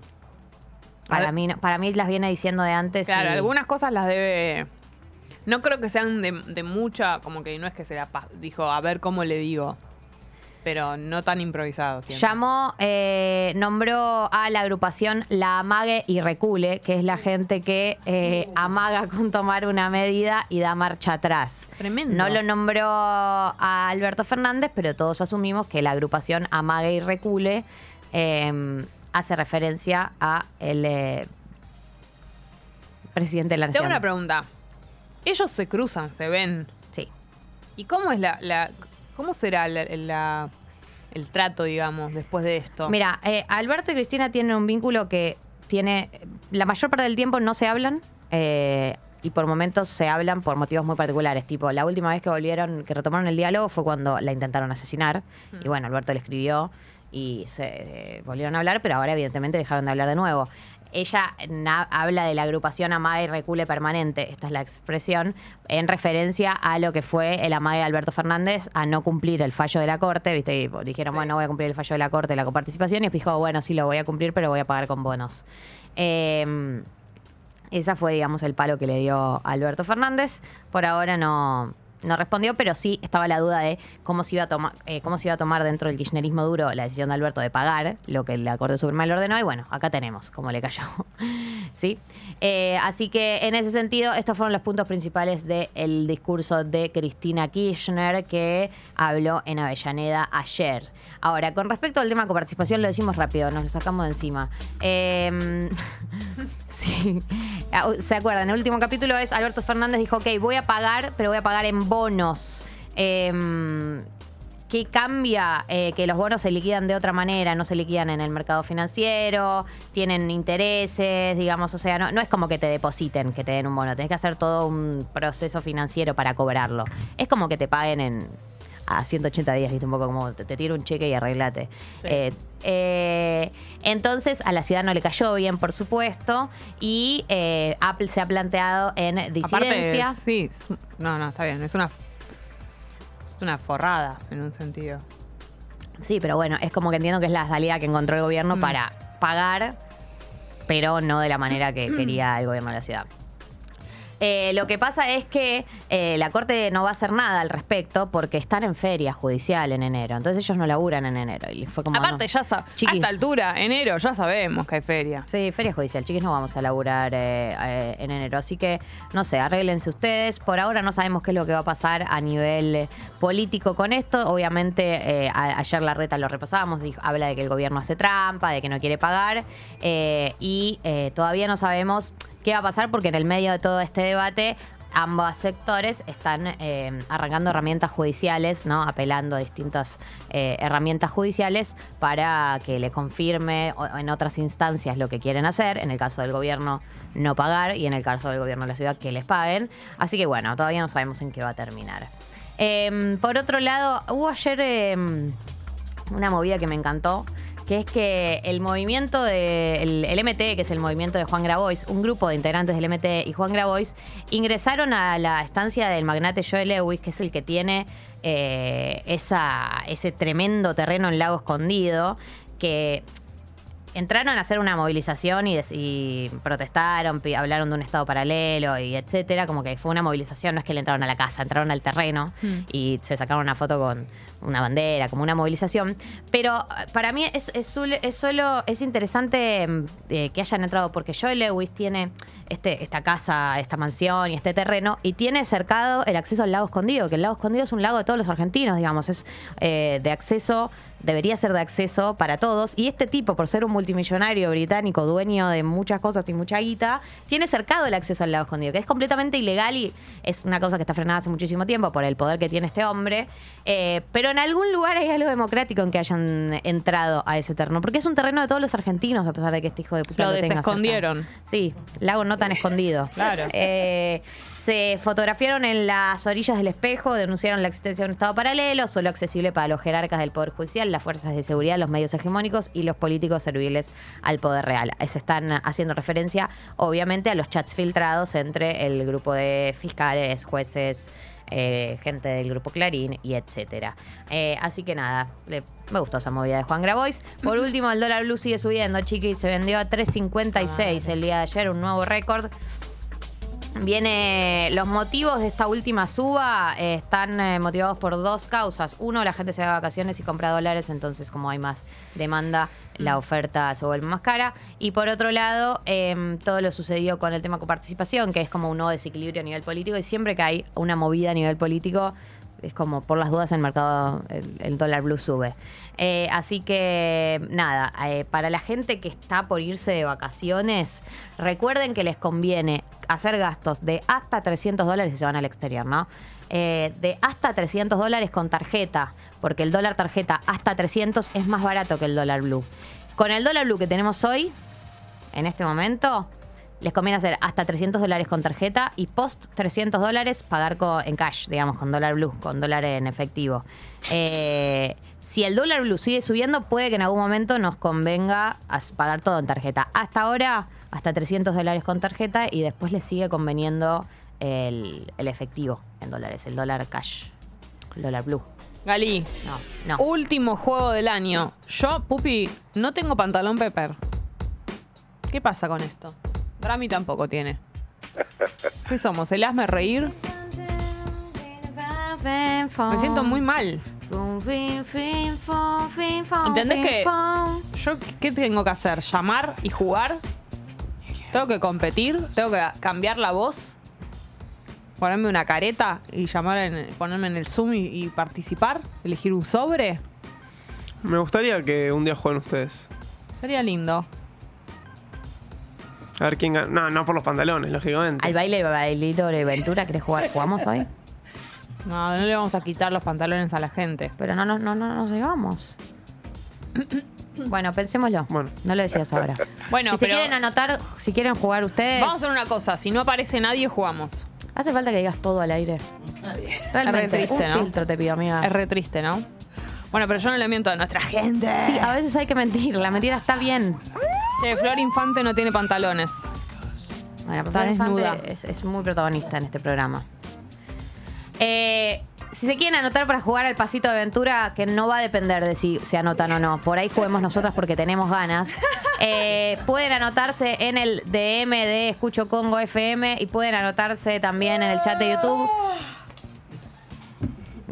Para mí, no- para mí las viene diciendo de antes. Claro, y- algunas cosas las debe. No creo que sean de, de mucha, como que no es que se la dijo, a ver cómo le digo. Pero no tan improvisado. siempre. Llamó, eh, nombró a la agrupación La Amague y Recule, que es la gente que eh, amaga con tomar una medida y da marcha atrás. Tremendo. No lo nombró a Alberto Fernández, pero todos asumimos que la agrupación Amague y Recule eh, hace referencia a el eh, presidente de la Tengo nación. una pregunta. Ellos se cruzan, se ven. Sí. ¿Y cómo es la, la- cómo será la- la- el trato, digamos, después de esto? Mira, eh, Alberto y Cristina tienen un vínculo que tiene. La mayor parte del tiempo no se hablan. eh, y por momentos se hablan por motivos muy particulares. Tipo, la última vez que volvieron, que retomaron el diálogo fue cuando la intentaron asesinar. Y bueno, Alberto le escribió y se eh, volvieron a hablar, pero ahora evidentemente dejaron de hablar de nuevo. Ella habla de la agrupación Amada y Recule Permanente, esta es la expresión, en referencia a lo que fue el Amada de Alberto Fernández a no cumplir el fallo de la Corte, ¿viste? Y dijeron, bueno, no voy a cumplir el fallo de la Corte, la coparticipación, y dijo, bueno, sí lo voy a cumplir, pero voy a pagar con bonos. Eh, esa fue, digamos, el palo que le dio Alberto Fernández. Por ahora no, no respondió, pero sí estaba la duda de cómo se, iba a tomar, eh, cómo se iba a tomar dentro del kirchnerismo duro la decisión de Alberto de pagar lo que la Corte Suprema le ordenó. Y bueno, acá tenemos cómo le cayó. ¿Sí? Eh, así que en ese sentido, estos fueron los puntos principales del discurso de Cristina Kirchner que habló en Avellaneda ayer. Ahora, con respecto al tema coparticipación, lo decimos rápido, nos lo sacamos de encima. Eh, Sí. ¿Se acuerdan? El último capítulo es Alberto Fernández dijo, ok, voy a pagar, pero voy a pagar en bonos. Em, ¿Qué cambia? Eh, que los bonos se liquidan de otra manera, no se liquidan en el mercado financiero, tienen intereses, digamos, o sea, no, no es como que te depositen, que te den un bono, tenés que hacer todo un proceso financiero para cobrarlo. Es como que te paguen en a 180 días, viste, un poco como te, te tiro un cheque y arreglate. Sí. Eh, eh, entonces a la ciudad no le cayó bien, por supuesto, y eh, Apple se ha planteado en disidencia. Aparte, sí. No, no, está bien. Es una, es una forrada, en un sentido. Sí, pero bueno, es como que entiendo que es la salida que encontró el gobierno Mm. para pagar, pero no de la manera que quería el gobierno de la ciudad. Eh, lo que pasa es que eh, la Corte no va a hacer nada al respecto porque están en feria judicial en enero. Entonces ellos no laburan en enero. Y fue como, Aparte, no. ya sa- a Chiquis. esta altura, enero, ya sabemos que hay feria. Sí, feria judicial. Chiquis, no vamos a laburar eh, eh, en enero. Así que, no sé, arréglense ustedes. Por ahora no sabemos qué es lo que va a pasar a nivel político con esto. Obviamente, eh, a- ayer la reta lo repasábamos. dijo- habla de que el gobierno hace trampa, de que no quiere pagar. eh, y todavía no sabemos qué va a pasar porque en el medio de todo este debate ambos sectores están eh, arrancando herramientas judiciales, ¿no? Apelando a distintas eh, herramientas judiciales para que le confirme en otras instancias lo que quieren hacer. En el caso del gobierno, no pagar. Y en el caso del gobierno de la ciudad, que les paguen. Así que bueno, todavía no sabemos en qué va a terminar. Eh, por otro lado, hubo ayer eh, una movida que me encantó, que es que el movimiento de el, MT, que es el movimiento de Juan Grabois, un grupo de integrantes del MT y Juan Grabois, ingresaron a la estancia del magnate Joe Lewis, que es el que tiene eh, esa, ese tremendo terreno en Lago Escondido, que entraron a hacer una movilización y, des- y protestaron, hablaron de un estado paralelo y etcétera, como que fue una movilización, no es que le entraron a la casa, entraron al terreno y se sacaron una foto con una bandera, como una movilización. Pero eh, para mí es, es, sul- es solo, es interesante mm, eh, que hayan entrado, porque Joe Lewis tiene este, esta casa, esta mansión y este terreno, y tiene cercado el acceso al lago escondido, que el lago escondido es un lago de todos los argentinos, digamos, es eh, de acceso debería ser de acceso para todos. Y este tipo, por ser un multimillonario británico, dueño de muchas cosas y mucha guita, tiene cercado el acceso al lago escondido, que es completamente ilegal y es una cosa que está frenada hace muchísimo tiempo por el poder que tiene este hombre. Eh, pero en algún lugar hay algo democrático en que hayan entrado a ese terreno, porque es un terreno de todos los argentinos, a pesar de que este hijo de puta Lo lo, tenga cerca. desescondieron. Sí, lago no tan escondido. Claro. Eh, se fotografiaron en las orillas del espejo, denunciaron la existencia de un Estado paralelo, solo accesible para los jerarcas del Poder Judicial, las fuerzas de seguridad, los medios hegemónicos y los políticos serviles al Poder Real. Se están haciendo referencia, obviamente, a los chats filtrados entre el grupo de fiscales, jueces, eh, gente del grupo Clarín y etcétera. Eh, así que nada, le- me gustó esa movida de Juan Grabois. Por último, el dólar blue sigue subiendo, chiqui, se vendió a 3.56 el día de ayer, un nuevo récord. Viene, los motivos de esta última suba eh, están eh, motivados por dos causas. Uno, la gente se va de vacaciones y compra dólares, entonces como hay más demanda, la oferta se vuelve más cara. Y por otro lado, em, todo lo sucedió con el tema coparticipación, que es como un nuevo desequilibrio a nivel político. Y siempre que hay una movida a nivel político, es como por las dudas el mercado, el, dólar blue sube. Eh, así que nada, eh, para la gente que está por irse de vacaciones, recuerden que les conviene hacer gastos de hasta 300 dólares si se van al exterior, ¿no? Eh, de hasta 300 dólares con tarjeta, porque el dólar tarjeta hasta 300 es más barato que el dólar blue. Con el dólar blue que tenemos hoy, en este momento, les conviene hacer hasta 300 dólares con tarjeta y post 300 dólares pagar co- en cash, digamos, con dólar blue, con dólar en efectivo. Eh, si el dólar blue sigue subiendo, puede que en algún momento nos convenga pagar todo en tarjeta. Hasta ahora, hasta 300 dólares con tarjeta y después les sigue conveniendo el, el efectivo en dólares, el dólar cash, el dólar blue. Gali, No, no. último juego del año. Yo, Pupi, no tengo pantalón Pepper. ¿Qué pasa con esto? Grammy tampoco tiene. ¿Qué somos? ¿El hazme reír? Me siento muy mal. ¿Entendés que yo qué tengo que hacer? ¿Llamar y jugar? ¿Tengo que competir? ¿Tengo que cambiar la voz? ¿Ponerme una careta y llamar en, ponerme en el Zoom y, y participar? ¿Elegir un sobre? Me gustaría que un día jueguen ustedes. Sería lindo. A ver quién gana. No, no por los pantalones, lógicamente. Al baile bailito de Ventura, ¿querés jugar? ¿Jugamos hoy? No, no le vamos a quitar los pantalones a la gente. Pero no, no, no, no nos llevamos. Bueno, pensémoslo. Bueno. No lo decías ahora. Bueno, si se pero- quieren anotar, si quieren jugar ustedes. Vamos a hacer una cosa. Si no aparece nadie, jugamos. Hace falta que digas todo al aire. Realmente, Es re triste, un ¿no? filtro te pido, amiga. Es re triste, ¿no? Bueno, pero yo no le miento a nuestra gente. Sí, a veces hay que mentir. La mentira está bien. Che, Flor Infante no tiene pantalones. Bueno, Flor Infante es muy protagonista en este programa. Eh, si se quieren anotar para jugar al pasito de aventura, que no va a depender de si se anotan o no. Por ahí juguemos nosotras porque tenemos ganas. Eh, pueden anotarse en el DM de Escucho Congo FM y pueden anotarse también en el chat de YouTube.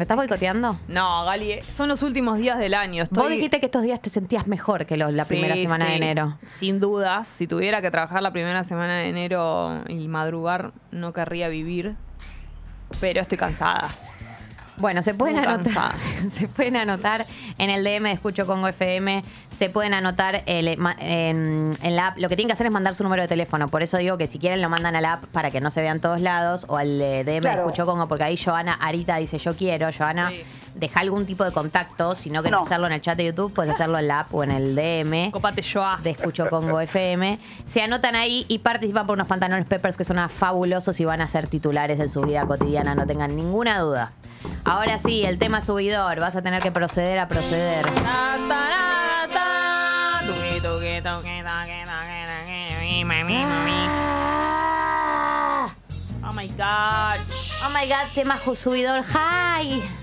¿Me estás boicoteando? No, Gali, son los últimos días del año. Estoy... Vos dijiste que estos días te sentías mejor que los- la Sí, primera semana de enero. Sin dudas, si tuviera que trabajar la primera semana de enero y madrugar, no querría vivir. Pero estoy cansada. Bueno, se pueden anotar. Se pueden anotar en el DM de Escucho Congo FM. Se pueden anotar el- ma- en, en la app. Lo que tienen que hacer es mandar su número de teléfono. Por eso digo que si quieren lo mandan a la app para que no se vean todos lados o al eh, DM de Escucho Congo, porque ahí Joana Arita dice yo quiero. Joana, Sí. Deja algún tipo de contacto. Si no querés hacerlo en el chat de YouTube, puedes hacerlo en la app o en el DM Copate yo a. de Escucho Congo FM. Se anotan ahí y participan por unos pantalones Peppers que son fabulosos y van a ser titulares en su vida cotidiana, no tengan ninguna duda. Ahora sí, el tema subidor, vas a tener que proceder a proceder. Mi. Oh my god. Oh my god, tema subidor, hi.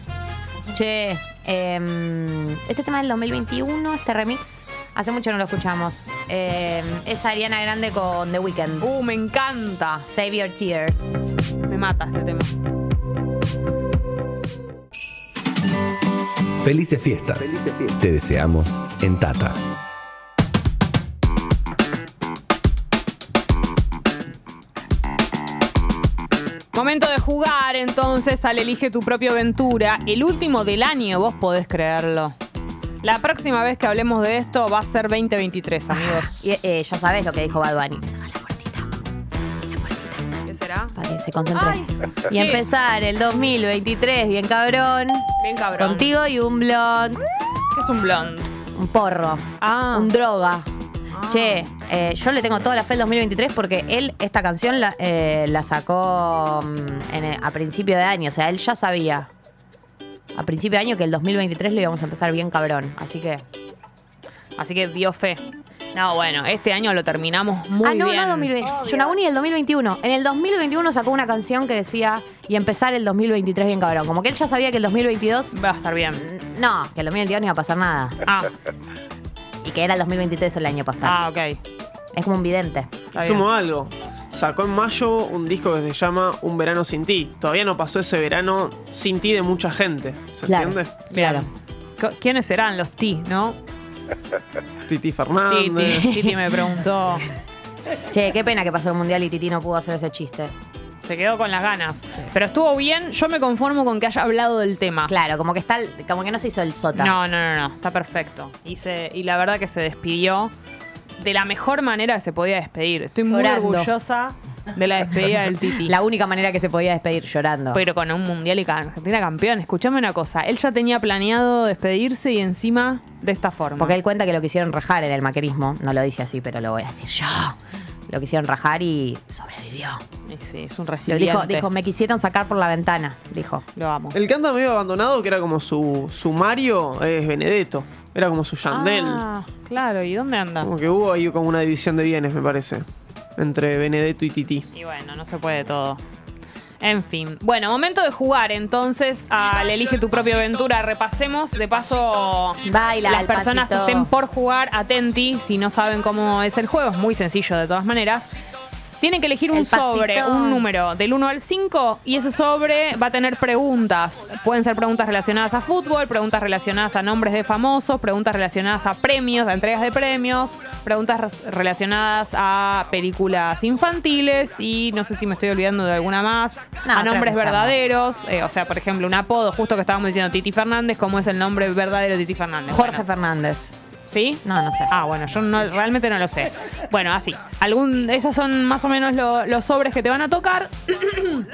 Che, em, este tema del 2021, este remix, Hace mucho no lo escuchamos. Eh, es Ariana Grande con The Weeknd. Uh, me encanta. Save Your Tears. Me mata este tema. Felices fiestas. Te deseamos en Tata. Momento de jugar entonces al Elige tu propia aventura. El último del año, vos podés creerlo. La próxima vez que hablemos de esto va a ser 2023, amigos. Y eh, ya sabes lo que dijo Bad Bunny. ¿Qué será? Para que se concentre. Ay, y sí. empezar el 2023 bien cabrón. Bien cabrón. Contigo y un blond, ¿Qué es un blond? un porro, Ah. un droga. Che, eh, yo le tengo toda la fe al 2023 porque él esta canción la, eh, la sacó mm, en el- a principio de año. O sea, él ya sabía a principio de año que el 2023 lo íbamos a empezar bien cabrón. Así que... Así que dio fe. No, bueno, este año lo terminamos muy ah, no, bien. no 2020. Yonaguni el 2021. En el 2021 sacó una canción que decía y empezar el 2023 bien cabrón. Como que él ya sabía que el 2022... Va a estar bien. No, que el 2022 no iba a pasar nada. Ah, Y que era el 2023 el año pasado. ah, ok. Es como un vidente. Está bien. Sumo algo. Sacó en mayo un disco que se llama Un verano sin ti. Todavía no pasó ese verano sin ti de mucha gente. ¿Se Claro. entiende? Co- ¿Quiénes serán los T, no? Titi Titi, Fernández. Titi me preguntó. Che, qué pena que pasó el mundial y Titi no pudo hacer ese chiste. Se quedó con las ganas. Pero estuvo bien. Yo me conformo con que haya hablado del tema. Claro, como que está, como que no se hizo el sota. No, no, no, no. Está perfecto. Y, se- y la verdad que se despidió de la mejor manera que se podía despedir. Estoy muy Llorando. orgullosa de la despedida del Titi. La única manera que se podía despedir llorando. Pero con un mundial y con Argentina campeón. Escuchame una cosa. Él ya tenía planeado despedirse y encima de esta forma. Porque él cuenta que lo quisieron rajar en el maquerismo. No lo dice así, pero lo voy a decir yo. Lo quisieron rajar y sobrevivió. Sí, es un Lo resiliente. dijo, dijo, me quisieron sacar por la ventana. Dijo. Lo amo. El que anda medio abandonado, que era como su, su Mario, es Benedetto. Era como su Yandel. Ah, claro. ¿Y dónde anda? Como que hubo ahí como una división de bienes, me parece. Entre Benedetto y Titi. Y bueno, no se puede todo. En fin. Bueno, momento de jugar entonces al Elige tu propia aventura. Repasemos. De paso, Baila las personas pasito. que estén por jugar, atenti. Si no saben cómo es el juego, es muy sencillo de todas maneras. Tienen que elegir un El sobre, un número del 1 al 5 y ese sobre va a tener preguntas. Pueden ser preguntas relacionadas a fútbol, preguntas relacionadas a nombres de famosos, preguntas relacionadas a premios, a entregas de premios, preguntas relacionadas a películas infantiles y no sé si me estoy olvidando de alguna más, No, a nombres verdaderos, eh, o sea, por ejemplo, un apodo, justo que estábamos diciendo Titi Fernández, ¿cómo es el nombre verdadero de Titi Fernández? Jorge Bueno, Fernández. ¿Sí? No, no sé. Ah, bueno, yo no- realmente no lo sé. Bueno, así. Algún, esas son más o menos lo- los sobres que te van a tocar.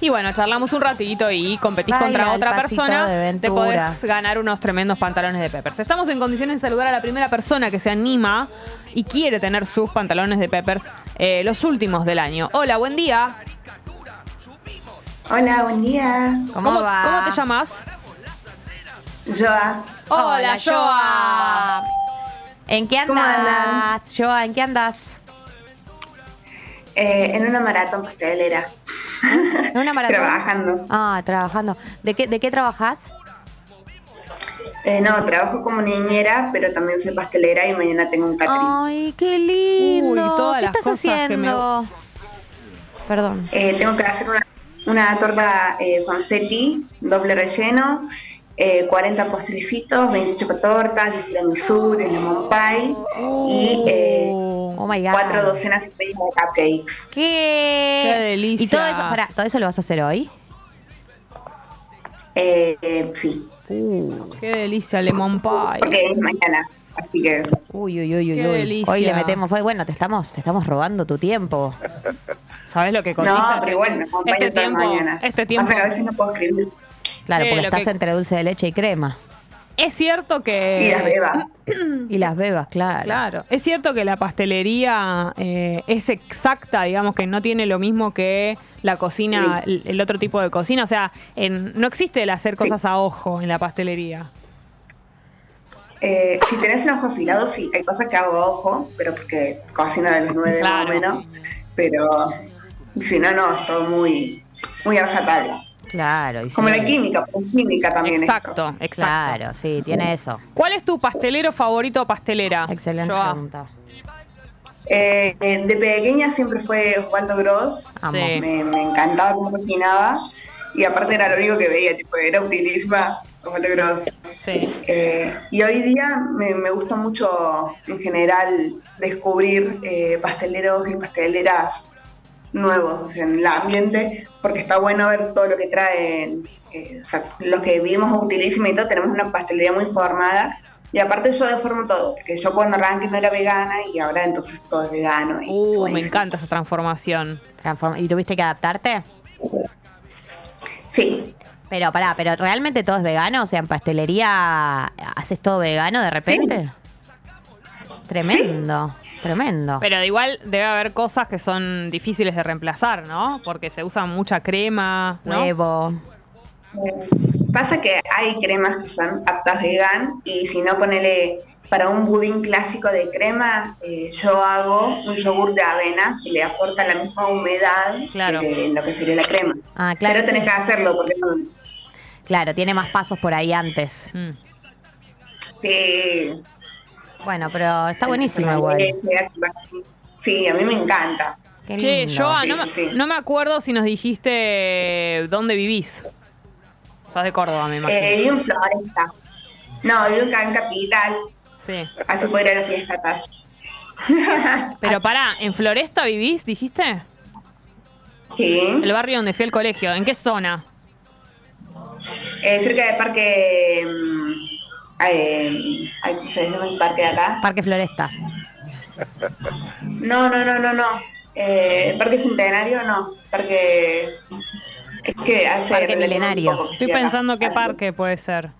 Y bueno, charlamos un ratito y competís contra el otra pasito persona. de Te podés ganar unos tremendos pantalones de Peppers. Estamos en condiciones de saludar a la primera persona que se anima y quiere tener sus pantalones de Peppers, eh, los últimos del año. Hola, buen día. Hola, buen día. ¿Cómo, ¿Cómo, va? cómo te llamas? Joa. Hola, Joa. ¿En qué andas? Joa, ¿en qué andas? Eh, en una maratón pastelera. ¿En una maratón? Trabajando. Ah, trabajando. ¿De qué, de qué trabajas? Eh, no, trabajo como niñera, pero también soy pastelera y mañana tengo un catering. Ay, qué lindo. Uy, todas ¿Qué las estás cosas que me- haciendo? Perdón. Eh, tengo que hacer una, una torta eh, confetti, doble relleno, eh, 40 postrecitos, 20 chocotortas, 10 tiramisú, 10 lemon pie y eh, Oh my god. cuatro docenas y media de cupcakes. ¿Qué? Qué delicia. Y todo eso, pará, ¿todo eso lo vas a hacer hoy? Eh, eh, sí, Qué delicia, lemon pie. porque es mañana, así que Uy, uy, uy, uy, Qué uy. delicia. Hoy le metemos Bueno, te estamos, te estamos robando tu tiempo. ¿Sabes lo que cotiza? no, pero acompaña este tiempo, mañanas. este tiempo. Pasa que a veces no puedo escribir. Claro, Sí, porque lo estás que- entre dulce de leche y crema. Es cierto que. Y las bebas. Y las bebas, claro. Claro, es cierto que la pastelería eh, es exacta, digamos que no tiene lo mismo que la cocina, el, el otro tipo de cocina, o sea, en- no existe el hacer cosas a ojo en la pastelería. Eh, si tenés un ojo afilado, sí, hay cosas que hago a ojo, pero porque cocino de las nueve Claro. más o menos. Pero si no, no, es todo muy, muy a rajatabla. Claro, y sí. Como la química, pues química también. esto. Exacto, exacto. Claro, sí, tiene eso. ¿Cuál es tu pastelero favorito o pastelera? Excelente Joa. pregunta. Eh, eh, de pequeña siempre fue Osvaldo Gross. Sí. Me, me encantaba cómo cocinaba. Y aparte era lo único que veía, tipo, era utilísima Osvaldo Gross. Sí. Eh, y hoy día me, me gusta mucho, en general, descubrir eh, pasteleros y pasteleras nuevos o sea, en el ambiente, porque está bueno ver todo lo que traen. eh, o sea, los que vivimos utilísima y todo, tenemos una pastelería muy formada. Y aparte yo deformo todo, porque yo cuando arranqué no era vegana y ahora entonces todo es vegano. y Uh, me encanta esa transformación. Transform- ¿Y tuviste que adaptarte? Sí, Pero pará, pero realmente todo es vegano, o sea, en pastelería haces todo vegano de repente. Tremendo, tremendo. Pero de igual debe haber cosas que son difíciles de reemplazar, ¿no? Porque se usa mucha crema, ¿no? Huevo. Pasa que hay cremas que son aptas vegan y si no ponele para un budín clásico de crema, eh, yo hago un yogur de avena que le aporta la misma humedad Claro. que lo que sería la crema. Ah, claro. Pero tenés sí. que hacerlo porque no, Claro, tiene más pasos por ahí antes. Mm. sí, Bueno, pero está buenísimo igual. Sí, a mí me encanta. Che. Joa, Sí, no, me- sí, sí. no me acuerdo si nos dijiste dónde vivís. Sos de Córdoba, me imagino. Eh, vivo en Floresta. No, vivo acá en Capital. Sí. Así puedo ir a la fiesta atrás. Pero pará, ¿en Floresta vivís, dijiste? sí, El barrio donde fui al colegio. ¿En qué zona? eh, cerca del parque. Eh, ay, ¿cómo se llama el parque de acá? Parque Floresta. No, no, no, no, no. Eh, el Parque Centenario, no. Parque. Es que hace. Parque Milenario. poco Estoy acá. pensando qué parque puede ser.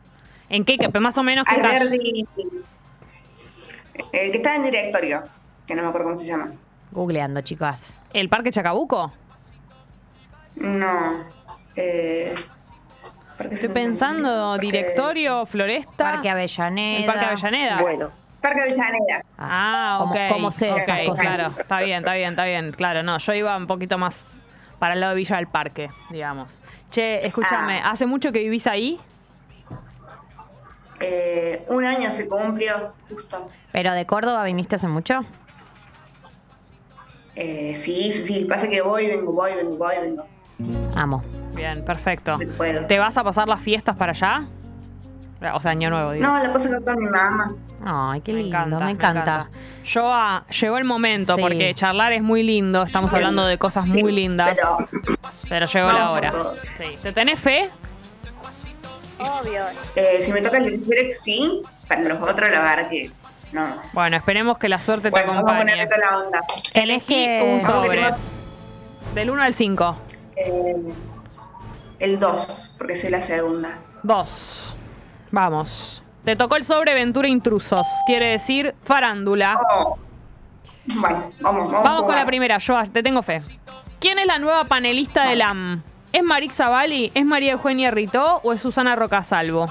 ¿En qué? qué- Más o menos qué calle. Alberdi. El que está en directorio, que no me acuerdo cómo se llama. Googleando, chicas. ¿El Parque Chacabuco? No. Eh, Estoy pensando, directorio, Floresta. Parque Avellaneda. El Parque Avellaneda. Bueno, Parque Avellaneda. Ah, como, ok. como sé ok, estas cosas. claro. Está bien, está bien, está bien. Claro, no, yo iba un poquito más para el lado de Villa del Parque, digamos. Che, escúchame, Ah. ¿hace mucho que vivís ahí? Eh, un año se cumplió, justo. ¿Pero de Córdoba viniste hace mucho? Eh, sí, sí, sí. Pasa que voy, vengo, voy, vengo, voy, vengo. Amo. Bien, perfecto. ¿Te vas a pasar las fiestas para allá? O sea, año nuevo, digo. No, la cosa que con mi mamá. Ay, qué Me lindo, encanta, me encanta. Joa, llegó el momento Sí. porque charlar es muy lindo, estamos hablando de cosas muy lindas, Pero, pero llegó la Vamos hora. Sí. ¿Te tenés fe? eh, si me toca el tercer sí, para los otros, la verdad que no. Bueno, esperemos que la suerte te vamos a acompañe. la onda. Elegí un sobre. Del 1 al 5. Eh, el 2, porque soy la segunda. 2. Vamos. Te tocó el sobre Ventura Intrusos. Quiere decir farándula. Oh. Bueno, vamos, vamos. Vamos con la primera, Joa, te tengo fe. ¿Quién es la nueva panelista del AM? ¿Es Marix Zavalli? ¿Es María Eugenia Ritó o es Susana Rocasalvo?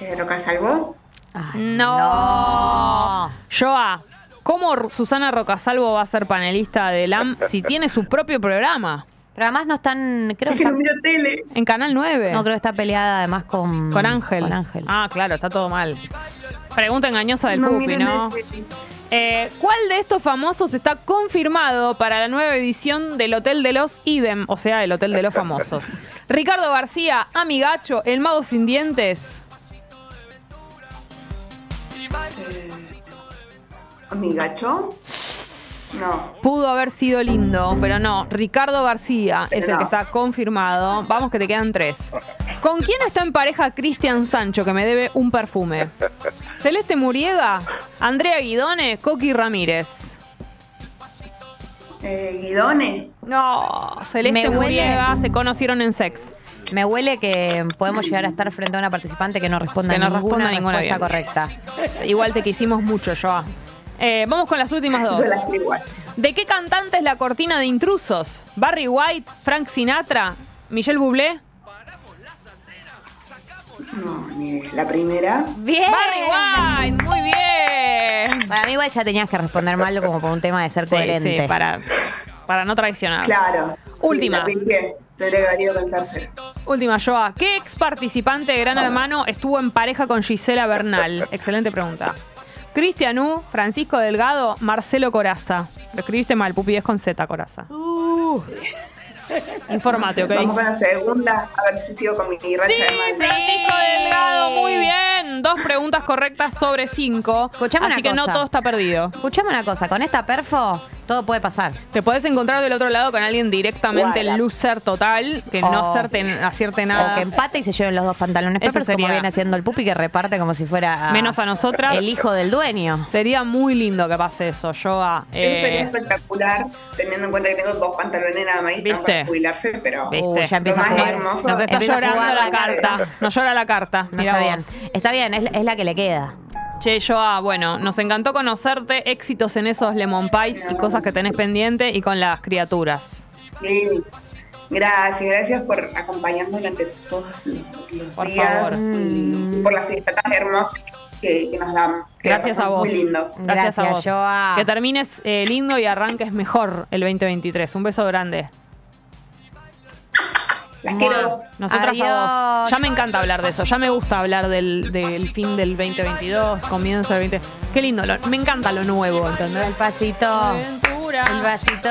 Eh, ¿Lo que salvó? Ay, No. Joa, ¿cómo Susana Rocasalvo va a ser panelista del AM si tiene su propio programa? Pero además no están, creo Es que está, tele. En Canal 9. no creo que está peleada además con Con Ángel. Con Ángel. Ah, claro, está todo mal. Pregunta engañosa del no Pupi, ¿no? Eh, ¿Cuál de estos famosos está confirmado para la nueva edición del Hotel de los Idem? O sea, el Hotel de los Famosos. Ricardo García, Amigacho, El Mago Sin Dientes. ¿Mi gacho? No. Pudo haber sido lindo, pero no. Ricardo García es el que está confirmado. Vamos que te quedan tres. ¿Con quién está en pareja Cristian Sancho, que me debe un perfume? Celeste Muriega, Andrea Guidone, Coqui Ramírez. Eh, ¿Guidone? No, Celeste Me huele- Muriega se conocieron en sex. Me huele que podemos llegar a estar frente a una participante que no responda Que no ninguna responda ninguna respuesta bien. correcta. Igual te quisimos mucho, Joa. Eh, vamos con las últimas dos. Yo igual. ¿De qué cantante es la cortina de intrusos? ¿Barry White, Frank Sinatra, Michelle Bublé? No, ni la primera. Bien. Barry White, muy bien. Para mí igual ya tenías que responder mal como por un tema de ser Sí, coherente. sí, para, para no traicionar. Claro. Última. Sí. Última, Joa. ¿Qué ex participante de Gran Hermano estuvo en pareja con Gisela Bernal? Excelente pregunta. Cristian U, Francisco Delgado, Marcelo Coraza. Lo escribiste mal, Pupi, es con Z, Coraza. Informate, ¿ok? Vamos con la segunda, a ver si sigo con mi racha Sí, de. Francisco Delgado, muy bien. Dos preguntas correctas sobre cinco. Escuchame Así una que no todo está perdido. Escuchame una cosa, con esta perfo todo puede pasar. Te podés encontrar del otro lado con alguien directamente loser total, que no O- acerte, acierte O nada. que empate y se lleven los dos pantalones Eso Peppers, sería- como viene haciendo el pupi que reparte como si fuera Menos a nosotras. el hijo del dueño. Sería muy lindo que pase eso, Joa. Eso sería Eh, espectacular, teniendo en cuenta que tengo dos pantalones nada más y están Jubilarse, pero ¿Viste? Uh, ya empieza a más jugar. hermoso nos está Empieza a llorando la la carta. Nos llora la carta. No, está bien. Está bien, es, es la que le queda. Che, Joa, bueno, nos encantó conocerte. Éxitos en esos lemon pies y cosas que tenés pendiente y con las criaturas. Sí. Gracias, gracias por acompañarnos durante todos los Por días favor. y por las fiestas tan hermosas que, que nos dan. que Gracias a. Muy lindo. Gracias, a Gracias, vos. Joa. Que termines eh, lindo y arranques mejor el 2023. Un beso grande. Las Mua. quiero. Nosotras a vos. Adiós. Ya me encanta hablar de eso. Ya me gusta hablar del, del fin del 2022, comienzo del 20. Qué lindo. lo- me encanta lo nuevo, El ¿entendés? pasito. Aventura. El vasito.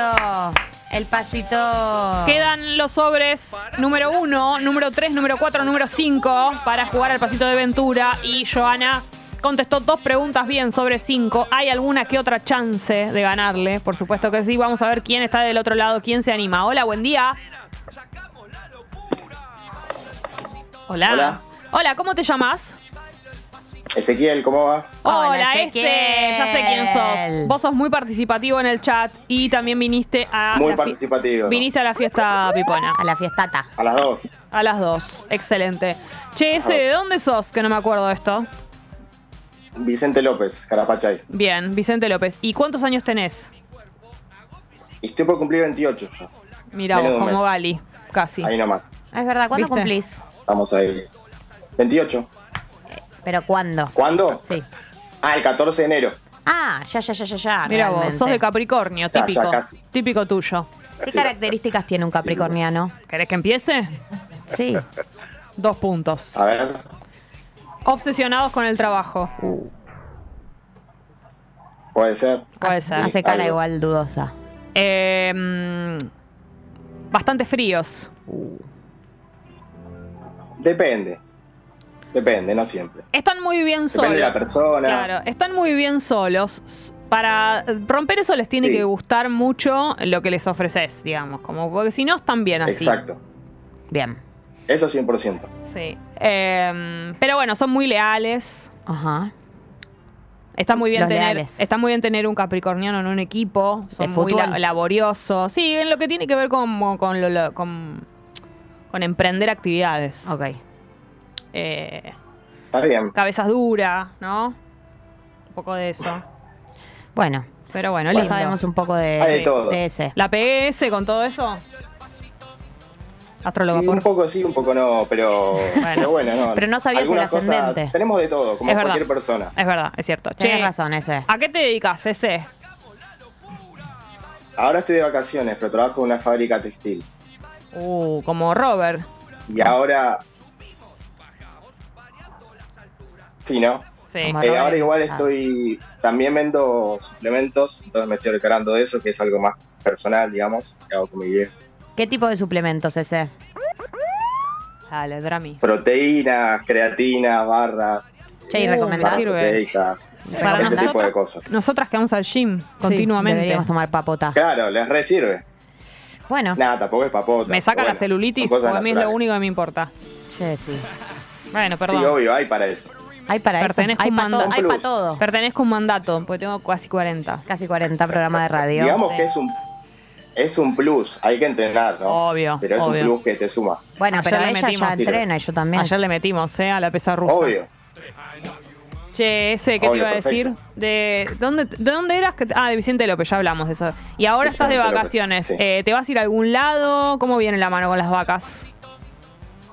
El pasito. Quedan los sobres número 1, número 3, número 4, número 5 para jugar al pasito de aventura. Y Joana contestó dos preguntas bien sobre 5. ¿Hay alguna que otra chance de ganarle? Por supuesto que sí. Vamos a ver quién está del otro lado, quién se anima. Hola, buen día. Hola. Hola. Hola, ¿cómo te llamas? Ezequiel, ¿cómo va? Hola, Hola, ese. Ya sé quién sos. Ezequiel. Vos sos muy participativo en el chat y también viniste a. Muy participativo. Viniste a la fiesta pipona. A la fiestata. A las dos. A las dos. Excelente. Che, ese, ¿de dónde sos? Que no me acuerdo de esto. Vicente López, Carapachay. Bien, Vicente López. ¿Y cuántos años tenés? Y estoy por cumplir 28 ya. Mira como. Gali. Casi. Ahí nomás. Es verdad, ¿cuándo ¿Viste? cumplís? Estamos ahí. 28. ¿Pero cuándo? ¿Cuándo? Sí. Ah, el 14 de enero. Ah, ya, ya, ya, ya, ya. Mira vos, sos de Capricornio, Ya, ya, típico. casi. típico tuyo. ¿Qué características tiene un capricorniano? ¿Querés que empiece? Sí. Dos puntos. A ver. Obsesionados con el trabajo. Puede ser. Puede ser. Hace cara Algo. igual dudosa. Eh, mm, bastante fríos. Depende. Depende, no siempre. Están muy bien solos. Depende de la persona. Claro, están muy bien solos. Para romper eso les tiene Sí. que gustar mucho lo que les ofreces, digamos. Como, porque si no, están bien así. Exacto. Bien. Eso 100%. Sí. Eh, pero bueno, son muy leales. Ajá. Está muy bien Los tener, leales. está muy bien tener un capricorniano en un equipo. Son muy la- laboriosos. Sí, en lo que tiene que ver con, con, lo- lo- con, con emprender actividades. Ok. Eh, Está bien. cabezas duras, ¿no? Un poco de eso. Bueno, Pero bueno, ya lindo. sabemos un poco de, Hay de todo. de ese. ¿La PS con todo eso? Astrólogo, Sí, un poco sí, un poco no, pero pero bueno, no. Pero no sabías el Algunas cosas- ascendente. tenemos de todo, como Es verdad. cualquier persona. Es verdad, es cierto. Tienes Che, razón, ese. ¿a qué te dedicas, ese? Ahora estoy de vacaciones, pero trabajo en una fábrica textil. Uh, como Robert. Y ahora. Sí, ¿no? Sí. Eh, ahora igual estoy. También vendo suplementos, entonces me estoy recargando de eso, que es algo más personal, digamos, que hago con mi viejo. ¿Qué tipo de suplementos ese? Dale, Drami. Proteínas, creatinas, barras, Che, ¿y Uh, recomendás? proteicas, Para ese tipo nosotras- de cosas. Nosotras que vamos al gym Sí, continuamente. deberíamos tomar papota. Claro, les re sirve. Bueno, Nada, tampoco es papota. me saca la celulitis, porque a mí es lo único que me importa. che, sí. Bueno, Sí, perdón. obvio, hay para eso. Hay para eso. Hay para todo. Hay plus. todo. Pertenezco a un mandato, porque tengo casi 40. Casi 40 programas de radio. Digamos Sí. que es un es un plus, hay que entrenar, ¿no? Obvio, Pero es obvio. un plus que te suma. Bueno, Ayer pero le ella metimos. ya entrena y yo también. Ayer le metimos, ¿eh? A la pesa rusa. Obvio. Che, ese, ¿qué te iba a perfecto. decir? ¿De dónde, ¿De dónde eras? Que- Ah, de Vicente López, ya hablamos de eso. Y ahora estás de López, vacaciones. sí. Eh, ¿Te vas a ir a algún lado? ¿Cómo viene la mano con las vacas?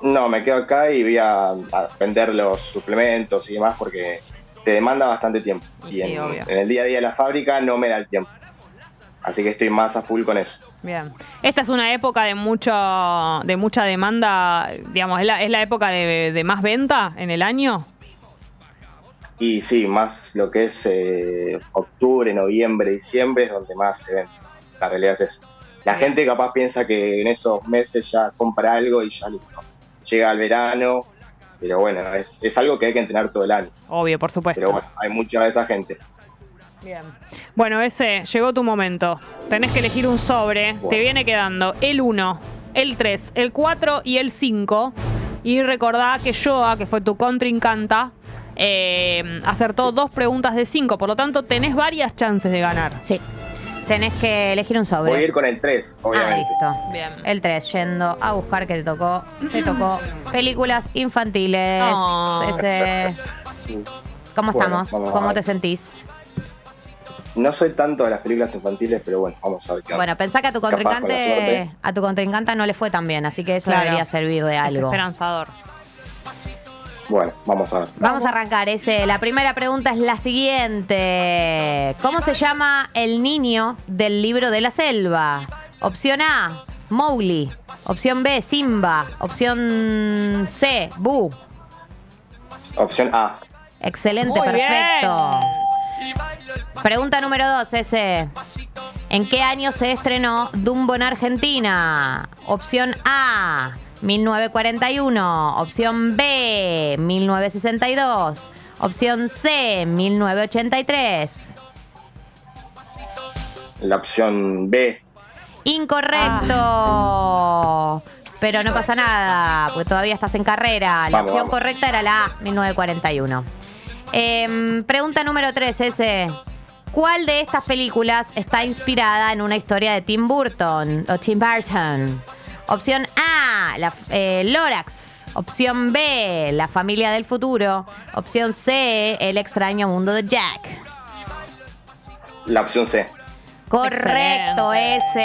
No, me quedo acá y voy a, a vender los suplementos y demás porque te demanda bastante tiempo. Y Y sí, en, el día a día de la fábrica no me da el tiempo. Así que estoy más a full con eso. Bien. Esta es una época de mucho, de mucha demanda, digamos, es la, es la época de, de más venta en el año. Y sí, más lo que es eh, octubre, noviembre, diciembre es donde más se ven. La realidad es eso. La gente capaz piensa que en esos meses ya compra algo y ya listo. Llega el verano, pero bueno, es, es algo que hay que entrenar todo el año. Obvio, por supuesto. Pero bueno, hay mucha de esa gente. Bien. Bueno, ese, llegó tu momento. Tenés que elegir un sobre. Te viene quedando el 1, el 3, el 4 y el 5. Y recordá que Joa, que fue tu contrincanta, eh, acertó dos preguntas de 5. Por lo tanto, tenés varias chances de ganar. Sí. Tenés que elegir un sobre. Voy a ir con el 3, Ah, obviamente. listo. Bien. El 3, yendo a buscar que te tocó. Te tocó películas infantiles. Oh. Ese. ¿Cómo Bueno, estamos? ¿Cómo te sentís? No soy tanto de las películas infantiles, pero bueno, vamos a ver qué. Bueno, pensá que a tu con contrincante, a tu contrincante no le fue tan bien, así que eso Claro. debería servir de Es algo. esperanzador. Bueno, vamos a ver. Vamos a arrancar ese. La primera pregunta es la siguiente. ¿Cómo se llama el niño del libro de la selva? Opción A, Mowgli. Opción B, Simba. Opción C, Boo. Opción A. Excelente, Muy perfecto. bien. Pregunta número dos, ese. ¿En qué año se estrenó Dumbo en Argentina? Opción A, 1941. Opción B, 1962. Opción C, 1983. La opción B. Incorrecto. Pero no pasa nada, porque todavía estás en carrera. La Vamos, opción vamos. correcta era la A, 1941. Em, pregunta número 3, ese. ¿Cuál de estas películas está inspirada en una historia de Tim Burton o Tim Burton? Opción A, la, eh, Lorax. Opción B, La familia del futuro. Opción C, El extraño mundo de Jack. La opción C. Correcto, ese.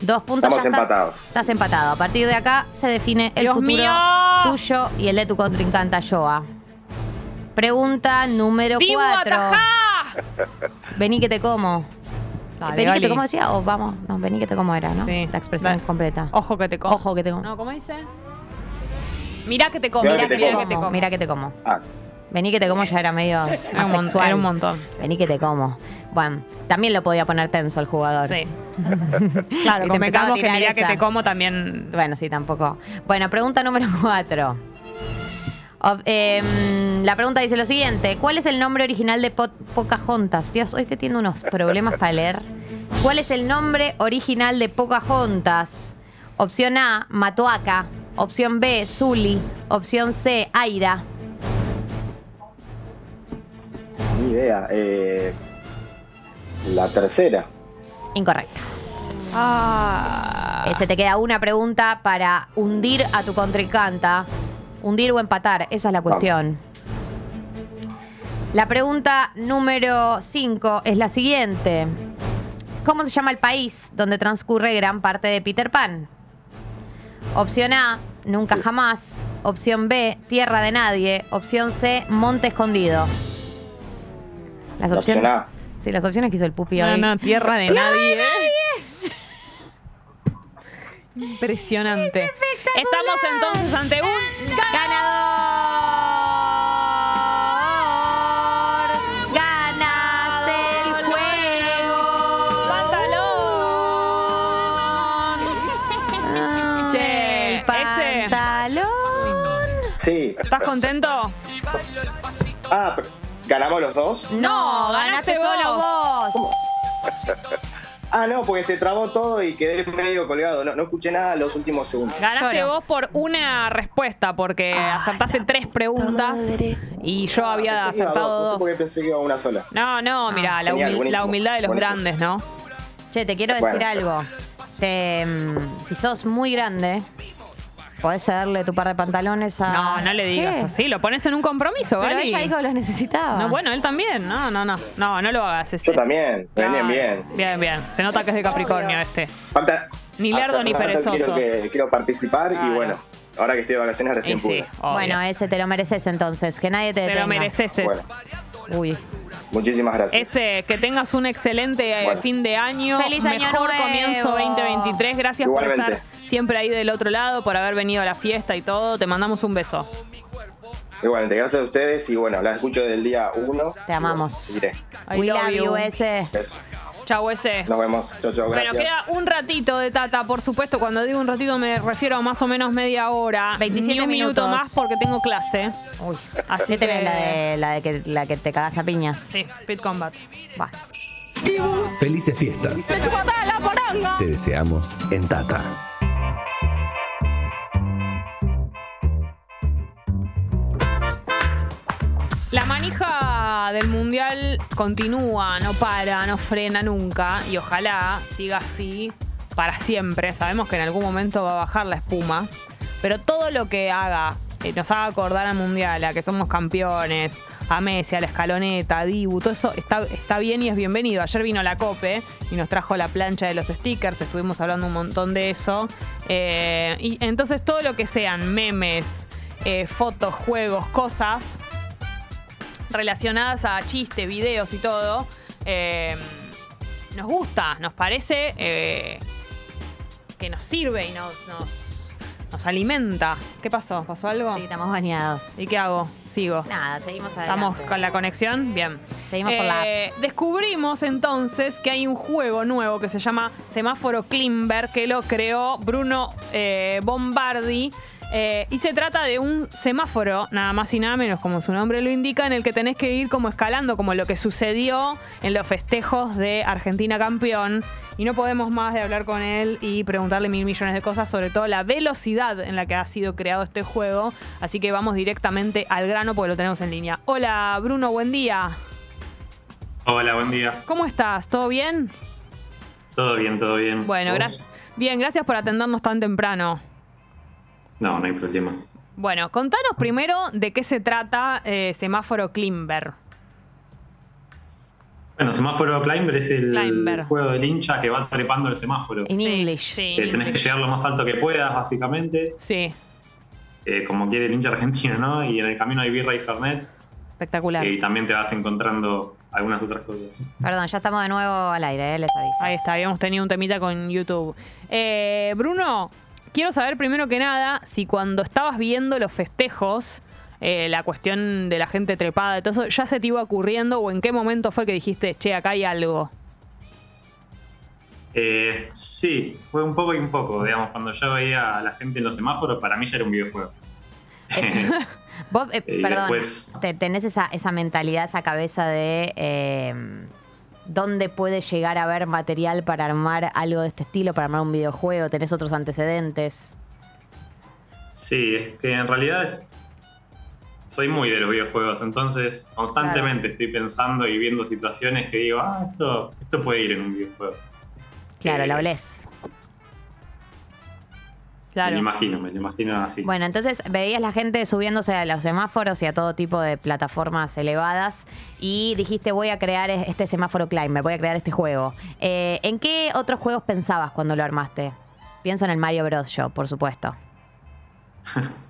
Dos puntos Estamos ya estás- empatados. Estás empatado. A partir de acá se define el Dios futuro mío. tuyo y el de tu contrincanta Joa. Pregunta número Dibu, 4. atajá. Vení que te como. Dale, vení que te como decía o vamos, no, vení que te como era, ¿no? Sí. La expresión Dale. completa. Ojo que te como. Ojo que te como. No, ¿cómo dice? Mirá que te como. Mirá Mira que te como. como. que te como. Mira que te como. Ah, Vení que te como ya era medio Era un, era un montón. Vení que te como. Bueno, también lo podía poner tenso el jugador. Sí. Claro, convengamos que mirá que te como también. Bueno, sí, tampoco. Bueno, pregunta número cuatro. Em, la pregunta dice lo siguiente: ¿Cuál es el nombre original de Po- Pocahontas? Dios, hoy te tiene unos problemas para leer. ¿Cuál es el nombre original de Pocahontas? Opción A, Matoaca. Opción B, Zully. Opción C, Aira. ni idea. Eh, la tercera. Incorrecto. Ah. Eh, se te queda una pregunta para hundir a tu contrincanta. Hundir o empatar, esa es la cuestión. La pregunta número 5 es la siguiente. ¿Cómo se llama el país donde transcurre gran parte de Peter Pan? Opción A, nunca jamás. Opción B, tierra de nadie. Opción C, monte escondido. Las La opción opciones. Sí, las opciones que hizo el pupi No, hoy. no, tierra de nadie. Impresionante. Estamos entonces ante un Sí. ¿Estás contento? Ah, pero- ¿ganamos los dos? No, ganaste ganaste solo vos. Ah, no, porque se trabó todo y quedé medio colgado. No, no escuché nada los últimos segundos. Ganaste vos por una respuesta porque acertaste tres preguntas y yo había Pensé que iba a acertado dos. qué pensé que iba una sola. No, no, mira, la, humil- humildad de los buenísimo. grandes, ¿no? Che, te quiero decir Bueno. algo. Te, mm, si sos muy grande, podés cederle tu par de pantalones a. No, no le digas ¿Qué? así, lo pones en un compromiso, Pero Gali. ella dijo que los necesitaba. No, bueno, él también. No, no, no. No, no lo hagas ese. Yo también, No, bien. Bien, bien. Se nota que es de Capricornio este. Falta. Ni lerdo ni perezoso. Quiero, que- quiero participar y bueno, ahora que estoy de vacaciones recién sí, pude. Bueno, ese te lo mereces entonces, que nadie te te detenga. lo mereces. Bueno. Uy. Muchísimas gracias. Ese, que tengas un excelente eh, Bueno. fin de año. ¡Feliz año Mejor nuevo! comienzo 2023. Gracias Igualmente. por estar siempre ahí del otro lado, por haber venido a la fiesta y todo. Te mandamos un beso. Igualmente, gracias a ustedes y bueno, la escucho del día 1. Te amamos. I We love you. ese. Chau, ese. Nos vemos. Chau, chau. Pero Gracias. queda un ratito de Tata, por supuesto. Cuando digo un ratito me refiero a más o menos media hora. 27 Ni un minuto minutos. más porque tengo clase. Uy. Así ¿Qué tenés? que- La de, la, de que, la que te cagas a piñas. Sí, Pit Combat. Va. Felices fiestas. Te deseamos en Tata. La manija del mundial continúa, no para, no frena nunca y ojalá siga así para siempre. Sabemos que en algún momento va a bajar la espuma, pero todo lo que haga, eh, nos haga acordar al mundial, a que somos campeones, a Messi, a la escaloneta, a Dibu, todo eso está, está bien y es bienvenido. Ayer vino la COPE y nos trajo la plancha de los stickers, estuvimos hablando un montón de eso. Eh, y entonces todo lo que sean memes, eh, fotos, juegos, cosas relacionadas a chistes, videos y todo, eh, nos gusta, nos parece eh, que nos sirve y nos, nos, nos alimenta. ¿Qué pasó? ¿Pasó algo? Sí, estamos bañados. ¿Y qué hago? Sigo. Nada, seguimos adelante. ¿Estamos con la conexión? Bien. Seguimos por la Eh, Descubrimos entonces que hay un juego nuevo que se llama Semáforo Klimber, que lo creó Bruno eh, Bombardi. Eh, y se trata de un semáforo, nada más y nada menos, como su nombre lo indica, en el que tenés que ir como escalando, como lo que sucedió en los festejos de Argentina campeón. Y no podemos más de hablar con él y preguntarle mil millones de cosas, sobre todo la velocidad en la que ha sido creado este juego. Así que vamos directamente al grano porque lo tenemos en línea. Hola Bruno, buen día. Hola, buen día. ¿Cómo estás? ¿Todo bien? Todo bien, todo bien. Bueno, gracias. Bien, gracias por atendernos tan temprano. No, no hay problema. Bueno, contanos primero de qué se trata eh, Semáforo Klimber. Bueno, semáforo climber es el Climber. juego del hincha que va trepando el semáforo. In Sí, English. Sí, Eh, tenés que llegar lo más alto que puedas, básicamente, sí, eh, como quiere el hincha argentino, ¿no? Y en el camino hay birra y fernet, espectacular. y también te vas encontrando algunas otras cosas. Perdón, ya estamos de nuevo al aire, eh, les aviso. Ahí está, habíamos tenido un temita con YouTube. Eh, Bruno, quiero saber primero que nada si cuando estabas viendo los festejos, eh, la cuestión de la gente trepada y todo eso, ya se te iba ocurriendo o en qué momento fue que dijiste, che, acá hay algo. Eh, sí, fue un poco y un poco, digamos, cuando yo veía a la gente en los semáforos, para mí ya era un videojuego. Vos, eh, perdón, después- te- tenés esa, esa mentalidad, esa cabeza de eh, dónde puede llegar a haber material para armar algo de este estilo, para armar un videojuego, tenés otros antecedentes. Sí, es que en realidad soy muy de los videojuegos, entonces constantemente estoy pensando y viendo situaciones que digo, ah, esto, esto puede ir en un videojuego. Claro, Eh, la Me lo imagino, me lo imagino así. Bueno, entonces veías la gente subiéndose a los semáforos y a todo tipo de plataformas elevadas y dijiste voy a crear es- este semáforo climber, voy a crear este juego. Eh, ¿En qué otros juegos pensabas cuando lo armaste? Pienso en el Mario Bros. yo, por supuesto.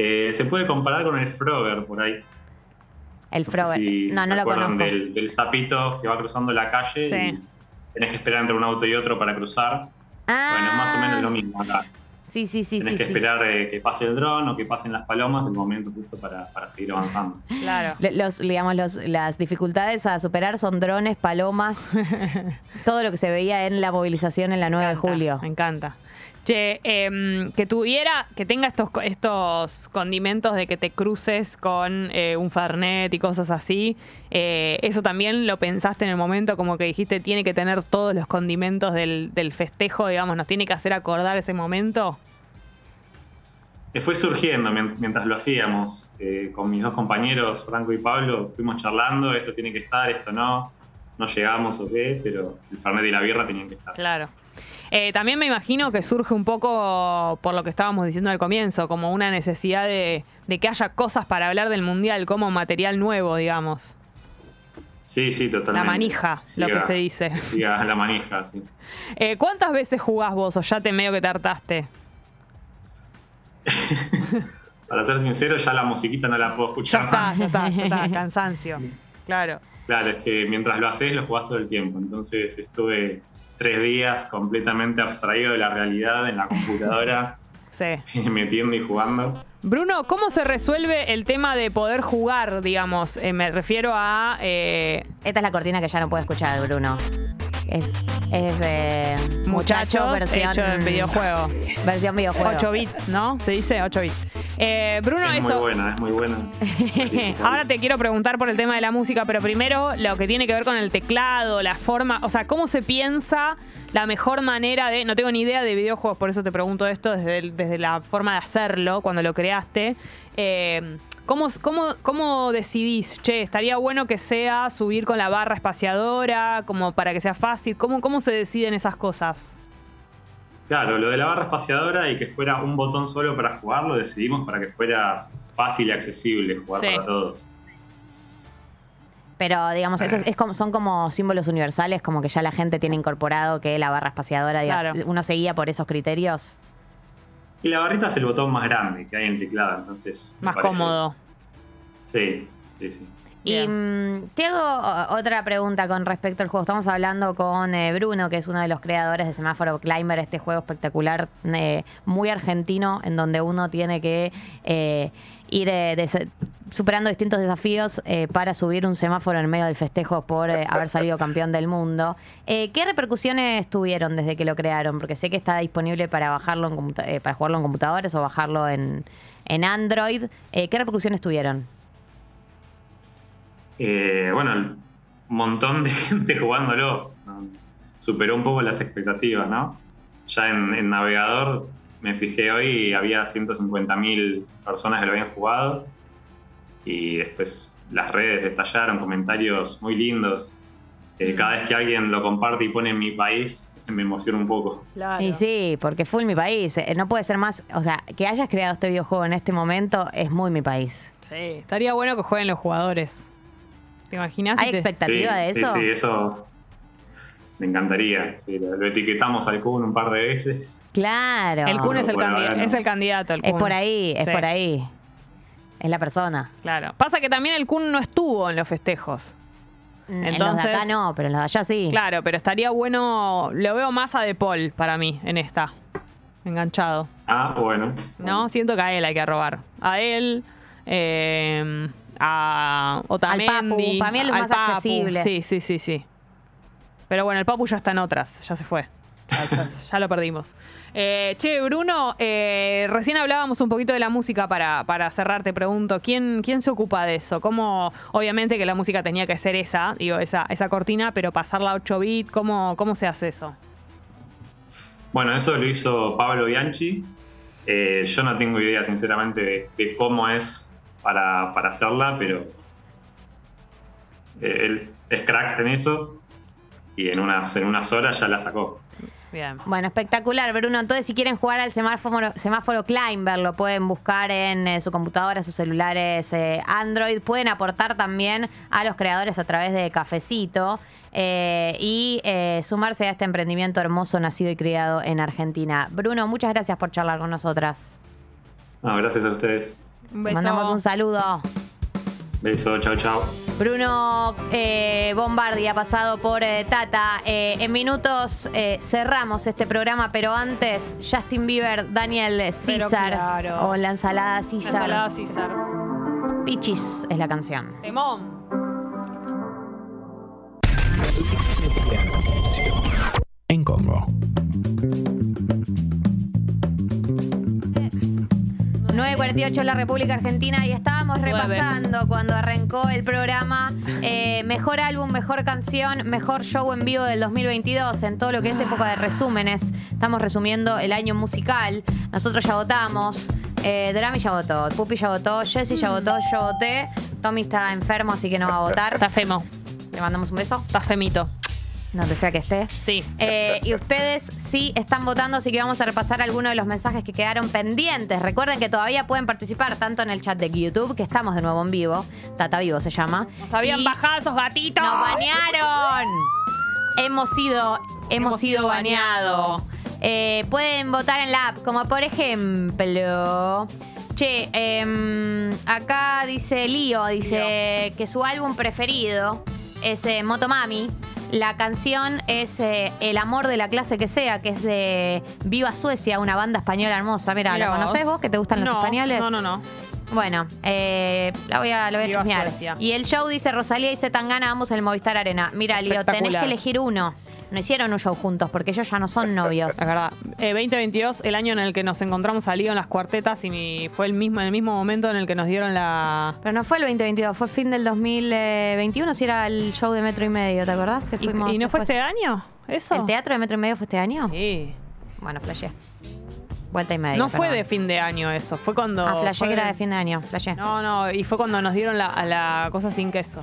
Eh, se puede comparar con el Frogger por ahí. El No Frogger. si no, se no lo conozco. del, del sapito que va cruzando la calle Sí. y tenés que esperar entre un auto y otro para cruzar. Ah, Bueno, más o menos lo mismo acá. Sí, sí, sí, sí. que sí. esperar eh, que pase el dron o que pasen las palomas, el momento justo para, para seguir avanzando. Claro. Los, digamos, los, las dificultades a superar son drones, palomas, todo lo que se veía en la movilización en la 9 de julio. Me encanta. Che, em, que tuviera, que tenga estos, estos condimentos de que te cruces con eh, un Fernet y cosas así, eh, eso también lo pensaste en el momento, como que dijiste, tiene que tener todos los condimentos del, del festejo, digamos, nos tiene que hacer acordar ese momento. Fue surgiendo mien- mientras lo hacíamos. eh, con mis dos compañeros, Franco y Pablo, fuimos charlando, esto tiene que estar, esto no, no llegamos o qué, pero el Fernet y la birra tenían que estar. Claro. Eh, también me imagino que surge un poco por lo que estábamos diciendo al comienzo, como una necesidad de, de que haya cosas para hablar del mundial, como material nuevo, digamos. Sí, sí, totalmente. La manija, lo que se dice. que siga la manija, sí. Eh, ¿Cuántas veces jugás vos o ya te medio que te hartaste? Para ser sincero, ya la musiquita no la puedo Ya escuchar está, más. ya está, ya está, cansancio. Claro. Claro, es que mientras lo haces lo jugás todo el tiempo. Entonces estuve tres días completamente abstraído de la realidad en la computadora, Sí. metiendo y jugando. Bruno, ¿cómo se resuelve el tema de poder jugar, digamos? Eh, me refiero a... eh, Esta es la cortina que ya no puede escuchar, Bruno. Es, es eh, muchacho muchachos versión hecho en videojuego. Versión videojuego. 8 bits, ¿no? Se dice 8 bits. Eh, Bruno, es muy buena, es muy buena. Ahora te quiero preguntar por el tema de la música, pero primero lo que tiene que ver con el teclado, la forma, o sea, cómo se piensa la mejor manera de, no tengo ni idea de videojuegos, por eso te pregunto esto desde, el- desde la forma de hacerlo, cuando lo creaste. Eh, ¿cómo, cómo, cómo decidís, che, estaría bueno que sea subir con la barra espaciadora, como para que sea fácil? ¿Cómo, cómo se deciden esas cosas? Claro, lo de la barra espaciadora y que fuera un botón solo para jugar, lo decidimos para que fuera fácil y accesible jugar Sí. para todos. Pero, digamos, eso es- es como, son como símbolos universales, como que ya la gente tiene incorporado que la barra espaciadora, Claro. uno se guía por esos criterios. Y la barrita es el botón más grande que hay en el teclado, entonces. Más parece- cómodo. Sí, sí, sí. Y mm, te hago otra pregunta con respecto al juego. Estamos hablando con eh, Bruno, que es uno de los creadores de Semáforo Climber, este juego espectacular, eh, muy argentino, en donde uno tiene que eh, ir eh, superando distintos desafíos eh, para subir un semáforo en medio del festejo por eh, haber salido campeón del mundo. Eh, ¿Qué repercusiones tuvieron desde que lo crearon? Porque sé que está disponible para bajarlo en eh, para jugarlo en computadores o bajarlo en, en Android. ¿Qué repercusiones tuvieron? Eh, bueno, un montón de gente jugándolo. ¿no? Superó un poco las expectativas, ¿no? Ya en, en navegador me fijé hoy y había 150.000 personas que lo habían jugado. Y después las redes estallaron, comentarios muy lindos. Eh, cada vez que alguien lo comparte y pone en mi país, me emociona un poco. Y sí, porque full mi país. Eh, No puede ser más. O sea, que hayas creado este videojuego en este momento es muy mi país. Sí, estaría bueno que jueguen los jugadores. ¿Te imaginas? ¿Hay expectativa de sí, eso? Sí, eso me encantaría. Sí, lo, lo etiquetamos al Kun un par de veces. Claro. El Kun es el, no. es el candidato. El Es por ahí, es Sí, por ahí. Es la persona. Claro. Pasa que también el Kun no estuvo en los festejos. Mm, en los Entonces, de acá no, pero en los de allá sí. Claro, pero estaría bueno. Lo veo más a De Paul para mí en esta. Enganchado. Ah, bueno. ¿No? Siento que a él hay que robar. A él. eh, a Otamendi. Papu. Para mí es al más Papu. accesibles. Sí, sí, sí, sí. Pero bueno, el Papu ya está en otras. Ya se fue. Ya, lo perdimos. Eh, che, Bruno, eh, recién hablábamos un poquito de la música para, para cerrar. Te pregunto, ¿quién, ¿quién se ocupa de eso? ¿Cómo, obviamente que la música tenía que ser esa, digo, esa, esa cortina, pero pasarla a 8 bits, ¿cómo, ¿cómo se hace eso? Bueno, eso lo hizo Pablo Bianchi. Eh, yo no tengo idea, sinceramente, de, de cómo es para, para hacerla, pero él es crack en eso y en unas, en unas horas ya la sacó. Bien. Bueno, espectacular, Bruno. Entonces, si quieren jugar al semáforo, semáforo Climber, lo pueden buscar en eh, su computadora, sus celulares eh, Android. Pueden aportar también a los creadores a través de Cafecito eh, y eh, sumarse a este emprendimiento hermoso nacido y criado en Argentina. Bruno, muchas gracias por charlar con nosotras. No, gracias a ustedes. Un beso. Mandamos un saludo. Beso, chao, chao. Bruno eh, Bombardi ha pasado por eh, Tata. Eh, en minutos eh, cerramos este programa, pero antes Justin Bieber, Daniel César claro. o la ensalada César. Ensalada César. Pichis es la canción. Temón. En Congo. 9.48 en la República Argentina y estábamos repasando cuando arrancó el programa eh, mejor álbum, mejor canción, mejor show en vivo del 2022 en todo lo que es época de resúmenes. Estamos resumiendo el año musical. Nosotros ya votamos. Eh, Drami ya votó, Pupi ya votó, Jessy ya votó, yo voté. Tommy está enfermo, así que no va a votar. Está femo. Le mandamos un beso, Está femito. Donde sea que esté. Sí. Eh, y ustedes sí están votando, así que vamos a repasar algunos de los mensajes que quedaron pendientes. Recuerden que todavía pueden participar tanto en el chat de YouTube, que estamos de nuevo en vivo. Tata Vivo se llama. Nos habían Y bajado esos gatitos. ¡Nos bañaron! Hemos sido, hemos, Hemos sido sido bañados. Eh, pueden votar en la app, como por ejemplo. Che, em, acá dice Lío, dice que su álbum preferido es eh, Motomami. La canción es eh, El amor de la clase que sea, que es de Viva Suecia, una banda española hermosa. Mira, Mirá ¿la vos. conocés vos? ¿Que te gustan los No, españoles? No, no, no. Bueno, eh, la voy a, lo voy a Viva chusmear. Suecia. Y el show dice Rosalía y Zetangana, vamos al Movistar Arena. Mira, Lío, tenés Espectacular. que elegir uno. No hicieron un show juntos porque ellos ya no son novios. Es verdad. Eh, 2022, el año en el que nos encontramos Lío en las cuartetas y mi- fue el mismo, en el mismo momento en el que nos dieron la. Pero no fue el 2022, fue fin del 2021, si era el show de Metro y Medio, ¿te acordás? Que ¿Y, fuimos y no fue después? este año? ¿Eso? ¿El teatro de Metro y Medio fue este año? Sí. Bueno, flashé. Vuelta y media. No fue perdón. de fin de año eso, fue cuando. Ah, flashé fue que era de fin de año, flashé. No, no, y fue cuando nos dieron la, a la cosa sin queso.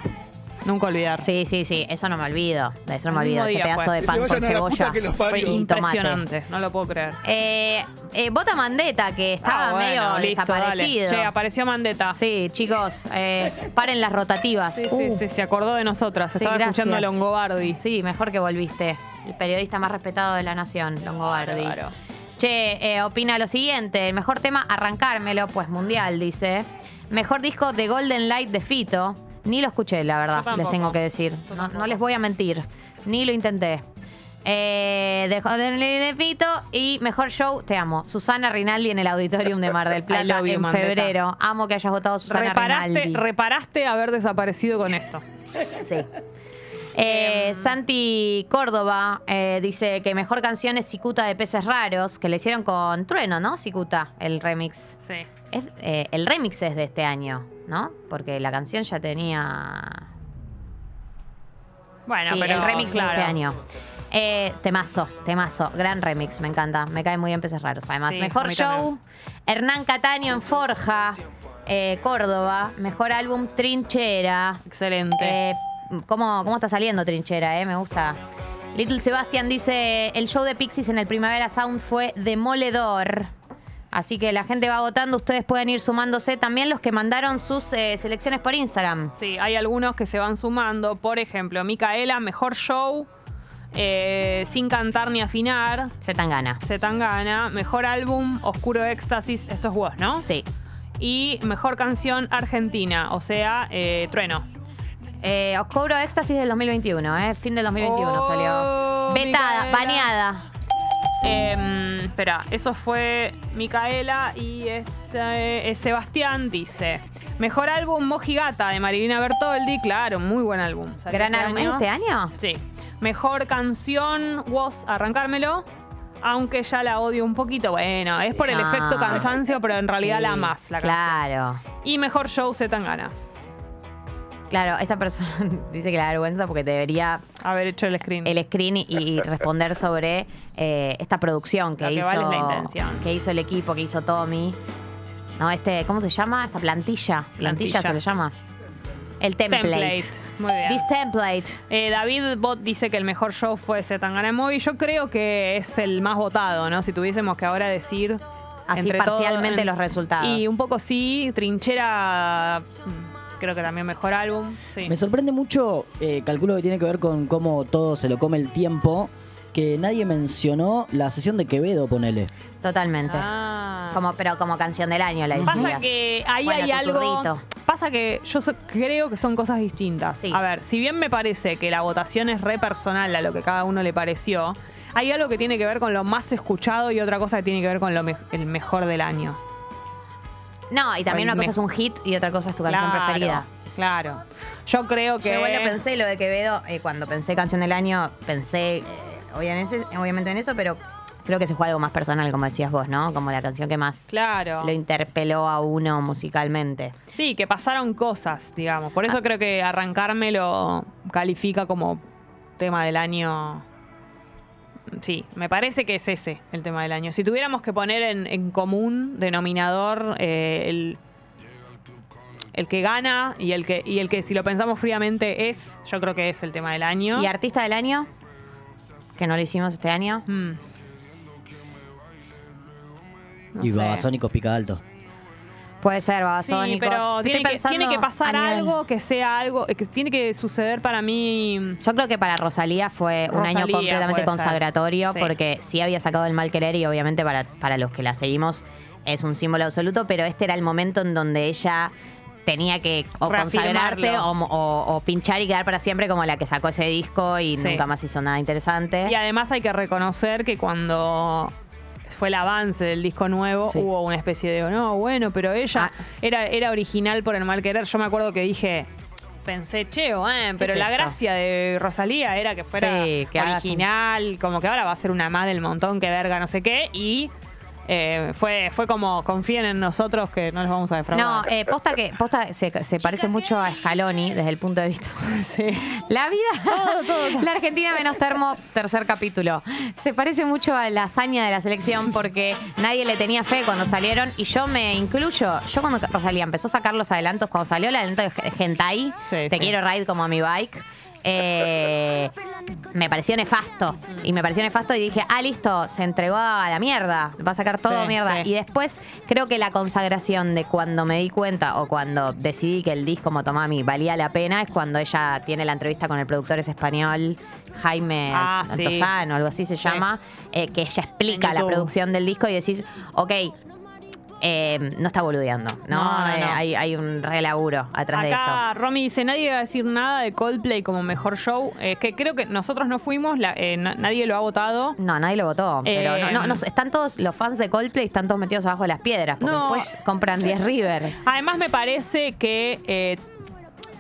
Nunca olvidar. Sí, sí, sí, eso no me olvido. De eso no me El mismo olvido. Ese día pedazo fue. de Que pan se con vayan a la puta cebolla que los parió. Fue y tomate. impresionante, no lo puedo creer. Eh, eh, Bota Mandeta, que estaba Ah, bueno, medio listo, desaparecido. dale. Che, apareció Mandeta. Sí, chicos, eh, paren las rotativas. Sí, Uh, sí, sí, se acordó de nosotras. sí, Estaba gracias. escuchando a Longobardi. Sí, mejor que volviste. El periodista más respetado de la nación, Longobardi. Bárbaro. Che, eh, opina lo siguiente. El mejor tema, arrancármelo, pues mundial, dice. Mejor disco de Golden Light de Fito. Ni lo escuché, la Yo verdad, tampoco. les tengo que decir. Yo No, tampoco. no les voy a mentir. Ni lo intenté. Eh, de Light de y mejor show, te amo. Susana Rinaldi en el Auditorium de Mar del I Plata love you, en febrero. Amo que hayas votado Susana Reparaste, Rinaldi. reparaste haber desaparecido con esto. Sí. Eh, Santi Córdoba eh, dice que mejor canción es Cicuta de Peces Raros, que le hicieron con Trueno, ¿no? Cicuta, el remix. Sí. Es, eh, el remix es de este año, ¿no? Porque la canción ya tenía. Bueno, sí, pero el remix claro. de este año. Eh, temazo, temazo, gran remix, me encanta. Me cae muy bien Peces Raros. Además, Sí, mejor show, también. Hernán Cataño en Forja, eh, Córdoba. Mejor álbum, Trinchera. Excelente. ¿Cómo, ¿Cómo está saliendo Trinchera? Eh? Me gusta. Little Sebastian dice, el show de Pixies en el Primavera Sound fue demoledor. Así que la gente va votando, ustedes pueden ir sumándose. También los que mandaron sus eh, selecciones por Instagram. Sí, hay algunos que se van sumando. Por ejemplo, Micaela, mejor show, eh, sin cantar ni afinar. Se tan gana. Se tan gana. Mejor álbum, Oscuro Éxtasis. Esto es vos, ¿no? Sí. Y mejor canción, Argentina. O sea, eh, Trueno. Eh, Oscuro Éxtasis del 2021, ¿eh? Fin del 2021 Oh, salió. Vetada, Micaela. baneada. Em, espera, eso fue Micaela y este es Sebastián dice. Mejor álbum Mojigata de Marilina Bertoldi, claro, muy buen álbum. ¿Gran álbum? ¿Es este año? Sí. Mejor canción Was, arrancármelo. Aunque ya la odio un poquito, bueno, es por el efecto cansancio, pero en realidad Sí, la amas la canción. Claro. Y mejor show se tan gana. Claro, esta persona dice que la vergüenza porque debería Haber hecho el screen. el screen y, y responder sobre eh, esta producción que, Lo que hizo vale es la intención. que hizo el equipo, que hizo Tommy. No, este, ¿cómo se llama? Esta plantilla. Plantilla, Plantilla. se le llama. El template. Template. Muy bien. This template. Eh, David Bot dice que el mejor show fue Zetangana Movie. Yo creo que es el más votado, ¿no? Si tuviésemos que ahora decir. Así todo, parcialmente en- los resultados. Y un poco sí, Trinchera. Creo que también mejor álbum. Sí. Me sorprende mucho, eh, calculo que tiene que ver con cómo todo se lo come el tiempo, que nadie mencionó la sesión de Quevedo, ponele. Totalmente. Ah. Como, pero como canción del año la Pasa dirías. que ahí Bueno, hay algo. Pasa que yo so- creo que son cosas distintas. Sí. A ver, si bien me parece que la votación es re personal a lo que cada uno le pareció, hay algo que tiene que ver con lo más escuchado y otra cosa que tiene que ver con lo me- el mejor del año. No, y también una cosa es un hit y otra cosa es tu canción Claro, preferida. Claro. Yo creo que. Yo igual lo pensé, lo de Quevedo, eh, cuando pensé canción del año, pensé eh, obviamente, obviamente en eso, pero creo que se fue algo más personal, como decías vos, ¿no? Como la canción que más Claro. lo interpeló a uno musicalmente. Sí, que pasaron cosas, digamos. Por eso creo que arrancarme lo califica como tema del año. Sí, me parece que es ese el tema del año. Si tuviéramos que poner en, en común denominador eh, el, el que gana y el que, y el que si lo pensamos fríamente es, yo creo que es el tema del año. ¿Y artista del año? Que no lo hicimos este año. Mm. No y. Babasónicos pica alto. Puede ser, Sí, babasónicos. pero Estoy tiene que, pensando tiene que pasar algo que sea algo, que tiene que suceder para mí. Yo creo que para Rosalía fue un año completamente consagratorio Sí. porque sí había sacado el mal querer y obviamente para, para los que la seguimos es un símbolo absoluto, pero este era el momento en donde ella tenía que o consagrarse o, o- o pinchar y quedar para siempre como la que sacó ese disco y Sí. nunca más hizo nada interesante. Y además hay que reconocer que cuando fue el avance del disco nuevo, Sí. hubo una especie de, no, bueno, pero ella Ah. era, era original por el mal querer. Yo me acuerdo que dije, pensé, cheo, eh, pero es la esto? gracia de Rosalía era que fuera Sí, que un- original, como que ahora va a ser una más del montón, que verga, no sé qué, y eh, fue, fue como, confíen en nosotros que no les vamos a No, defraudar. eh, posta que posta se, se parece mucho a Scaloni desde el punto de vista. Sí. La vida. La Argentina menos termo, tercer capítulo. Se parece mucho a la hazaña de la selección porque nadie le tenía fe cuando salieron y yo me incluyo. Yo cuando Rosalía empezó a sacar los adelantos, cuando salió el adelanto de Gentai, Sí, Te sí. quiero ride como a mi bike. Eh, me pareció nefasto. Y me pareció nefasto y dije, ah, listo, se entregó a la mierda. Va a sacar todo Sí, mierda. sí. Y después creo que la consagración de cuando me di cuenta o cuando decidí que el disco Motomami valía la pena es cuando ella tiene la entrevista con el productor es español, Jaime Ah, sí. Antozano, algo así se Sí. llama, eh, que ella explica la producción del disco y decís, ok. Eh, no está boludeando, ¿no? No, no, Eh, no. hay, hay un relaburo atrás de esto. Acá Romy dice, nadie va a decir nada de Coldplay como mejor show. Eh, que creo que nosotros no fuimos, la- eh, na- nadie lo ha votado. No, nadie lo votó. Pero no, están todos los fans de Coldplay, están todos metidos abajo de las piedras. Porque No. después compran 10 River. Además me parece que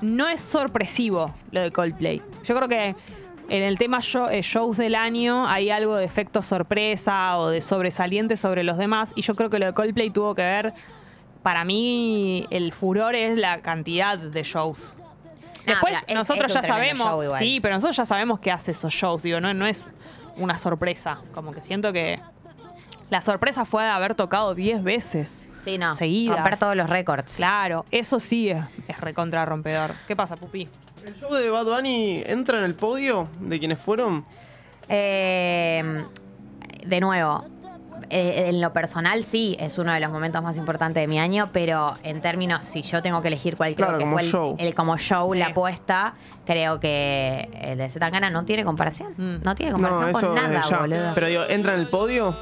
no es sorpresivo lo de Coldplay. Yo creo que en el tema show- eh, shows del año hay algo de efecto sorpresa o de sobresaliente sobre los demás. Y yo creo que lo de Coldplay tuvo que ver, para mí, el furor es la cantidad de shows. Después es- nosotros es ya sabemos, sí, pero nosotros ya sabemos que hace esos shows, digo, no, no es una sorpresa, como que siento que la sorpresa fue haber tocado 10 veces Sí, no. seguidas. Romper todos los récords. Claro, eso sí es, es recontra rompedor. ¿Qué pasa, Pupi? ¿El show de Bad Bunny entra en el podio de quienes fueron? Eh, de nuevo, eh, en lo personal sí, es uno de los momentos más importantes de mi año, pero en términos, si yo tengo que elegir cuál creo Claro, que como fue el, show. el como show, Sí. la apuesta, creo que el de Zetangana no tiene comparación. Mm. No tiene comparación con nada, boludo. Pero digo, ¿entra en el podio?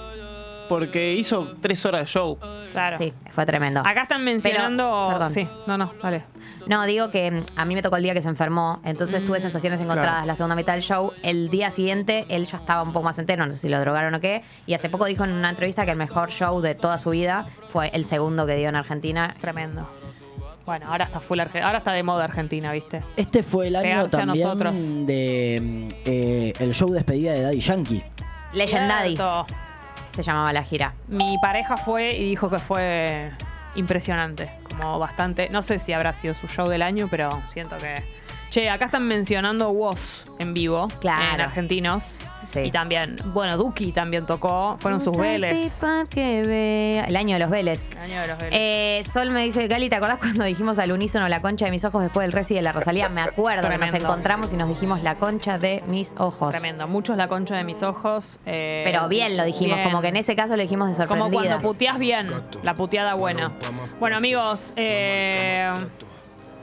Porque hizo tres horas de show. Claro. Sí, fue tremendo. Acá están mencionando. Pero- perdón. sí, no, no, dale. No, digo que mm, a mí me tocó el día que se enfermó, entonces Mm, tuve sensaciones encontradas claro. la segunda mitad del show. El día siguiente él ya estaba un poco más entero, no sé si lo drogaron o qué, y hace poco dijo en una entrevista que el mejor show de toda su vida fue el segundo que dio en Argentina. Tremendo. Bueno, ahora está full Arge- ahora está de moda Argentina, ¿viste? Este fue el año Pegarse también nosotros. de mm, eh, el show de despedida de Daddy Yankee. Cierto. Se llamaba la gira. Mi pareja fue y dijo que fue impresionante. Como bastante. No sé si habrá sido su show del año, pero siento que. Che, acá están mencionando Woz en vivo. Claro. En argentinos. Sí. Y también, bueno, Duki también tocó. Fueron sus Vélez. Que El año de los Vélez. El año de los Vélez. Eh, Sol me dice, Gali, ¿te acordás cuando dijimos al unísono la concha de mis ojos después del Resi de la Rosalía? Me acuerdo que nos encontramos y nos dijimos la concha de mis ojos. Tremendo. Muchos la concha de mis ojos. eh, Pero bien lo dijimos, bien. como que en ese caso lo dijimos de Como sorprendidas. cuando puteás bien, la puteada buena. Bueno, amigos, eh,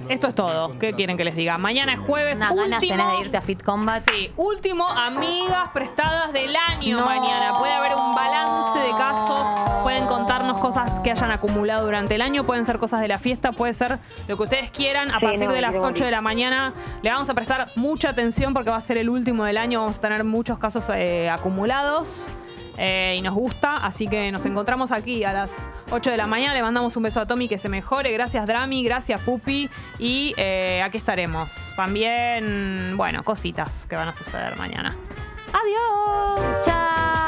esto es todo. ¿Qué quieren que les diga? Mañana es jueves. Unas ganas último, tenés de irte a Fit Combat. Sí, último Amigas Prestadas del año No. mañana. Puede haber un balance de casos. Pueden contarnos cosas que hayan acumulado durante el año. Pueden ser cosas de la fiesta. Puede ser lo que ustedes quieran. A Sí, partir no, de las quiero 8 de la mañana le vamos a prestar mucha atención porque va a ser el último del año. Vamos a tener muchos casos eh, acumulados. Eh, y nos gusta, así que nos encontramos aquí a las 8 de la mañana. Le mandamos un beso a Tommy que se mejore. Gracias, Drami. Gracias, Pupi. Y eh, aquí estaremos. También, bueno, cositas que van a suceder mañana. Adiós. Chao.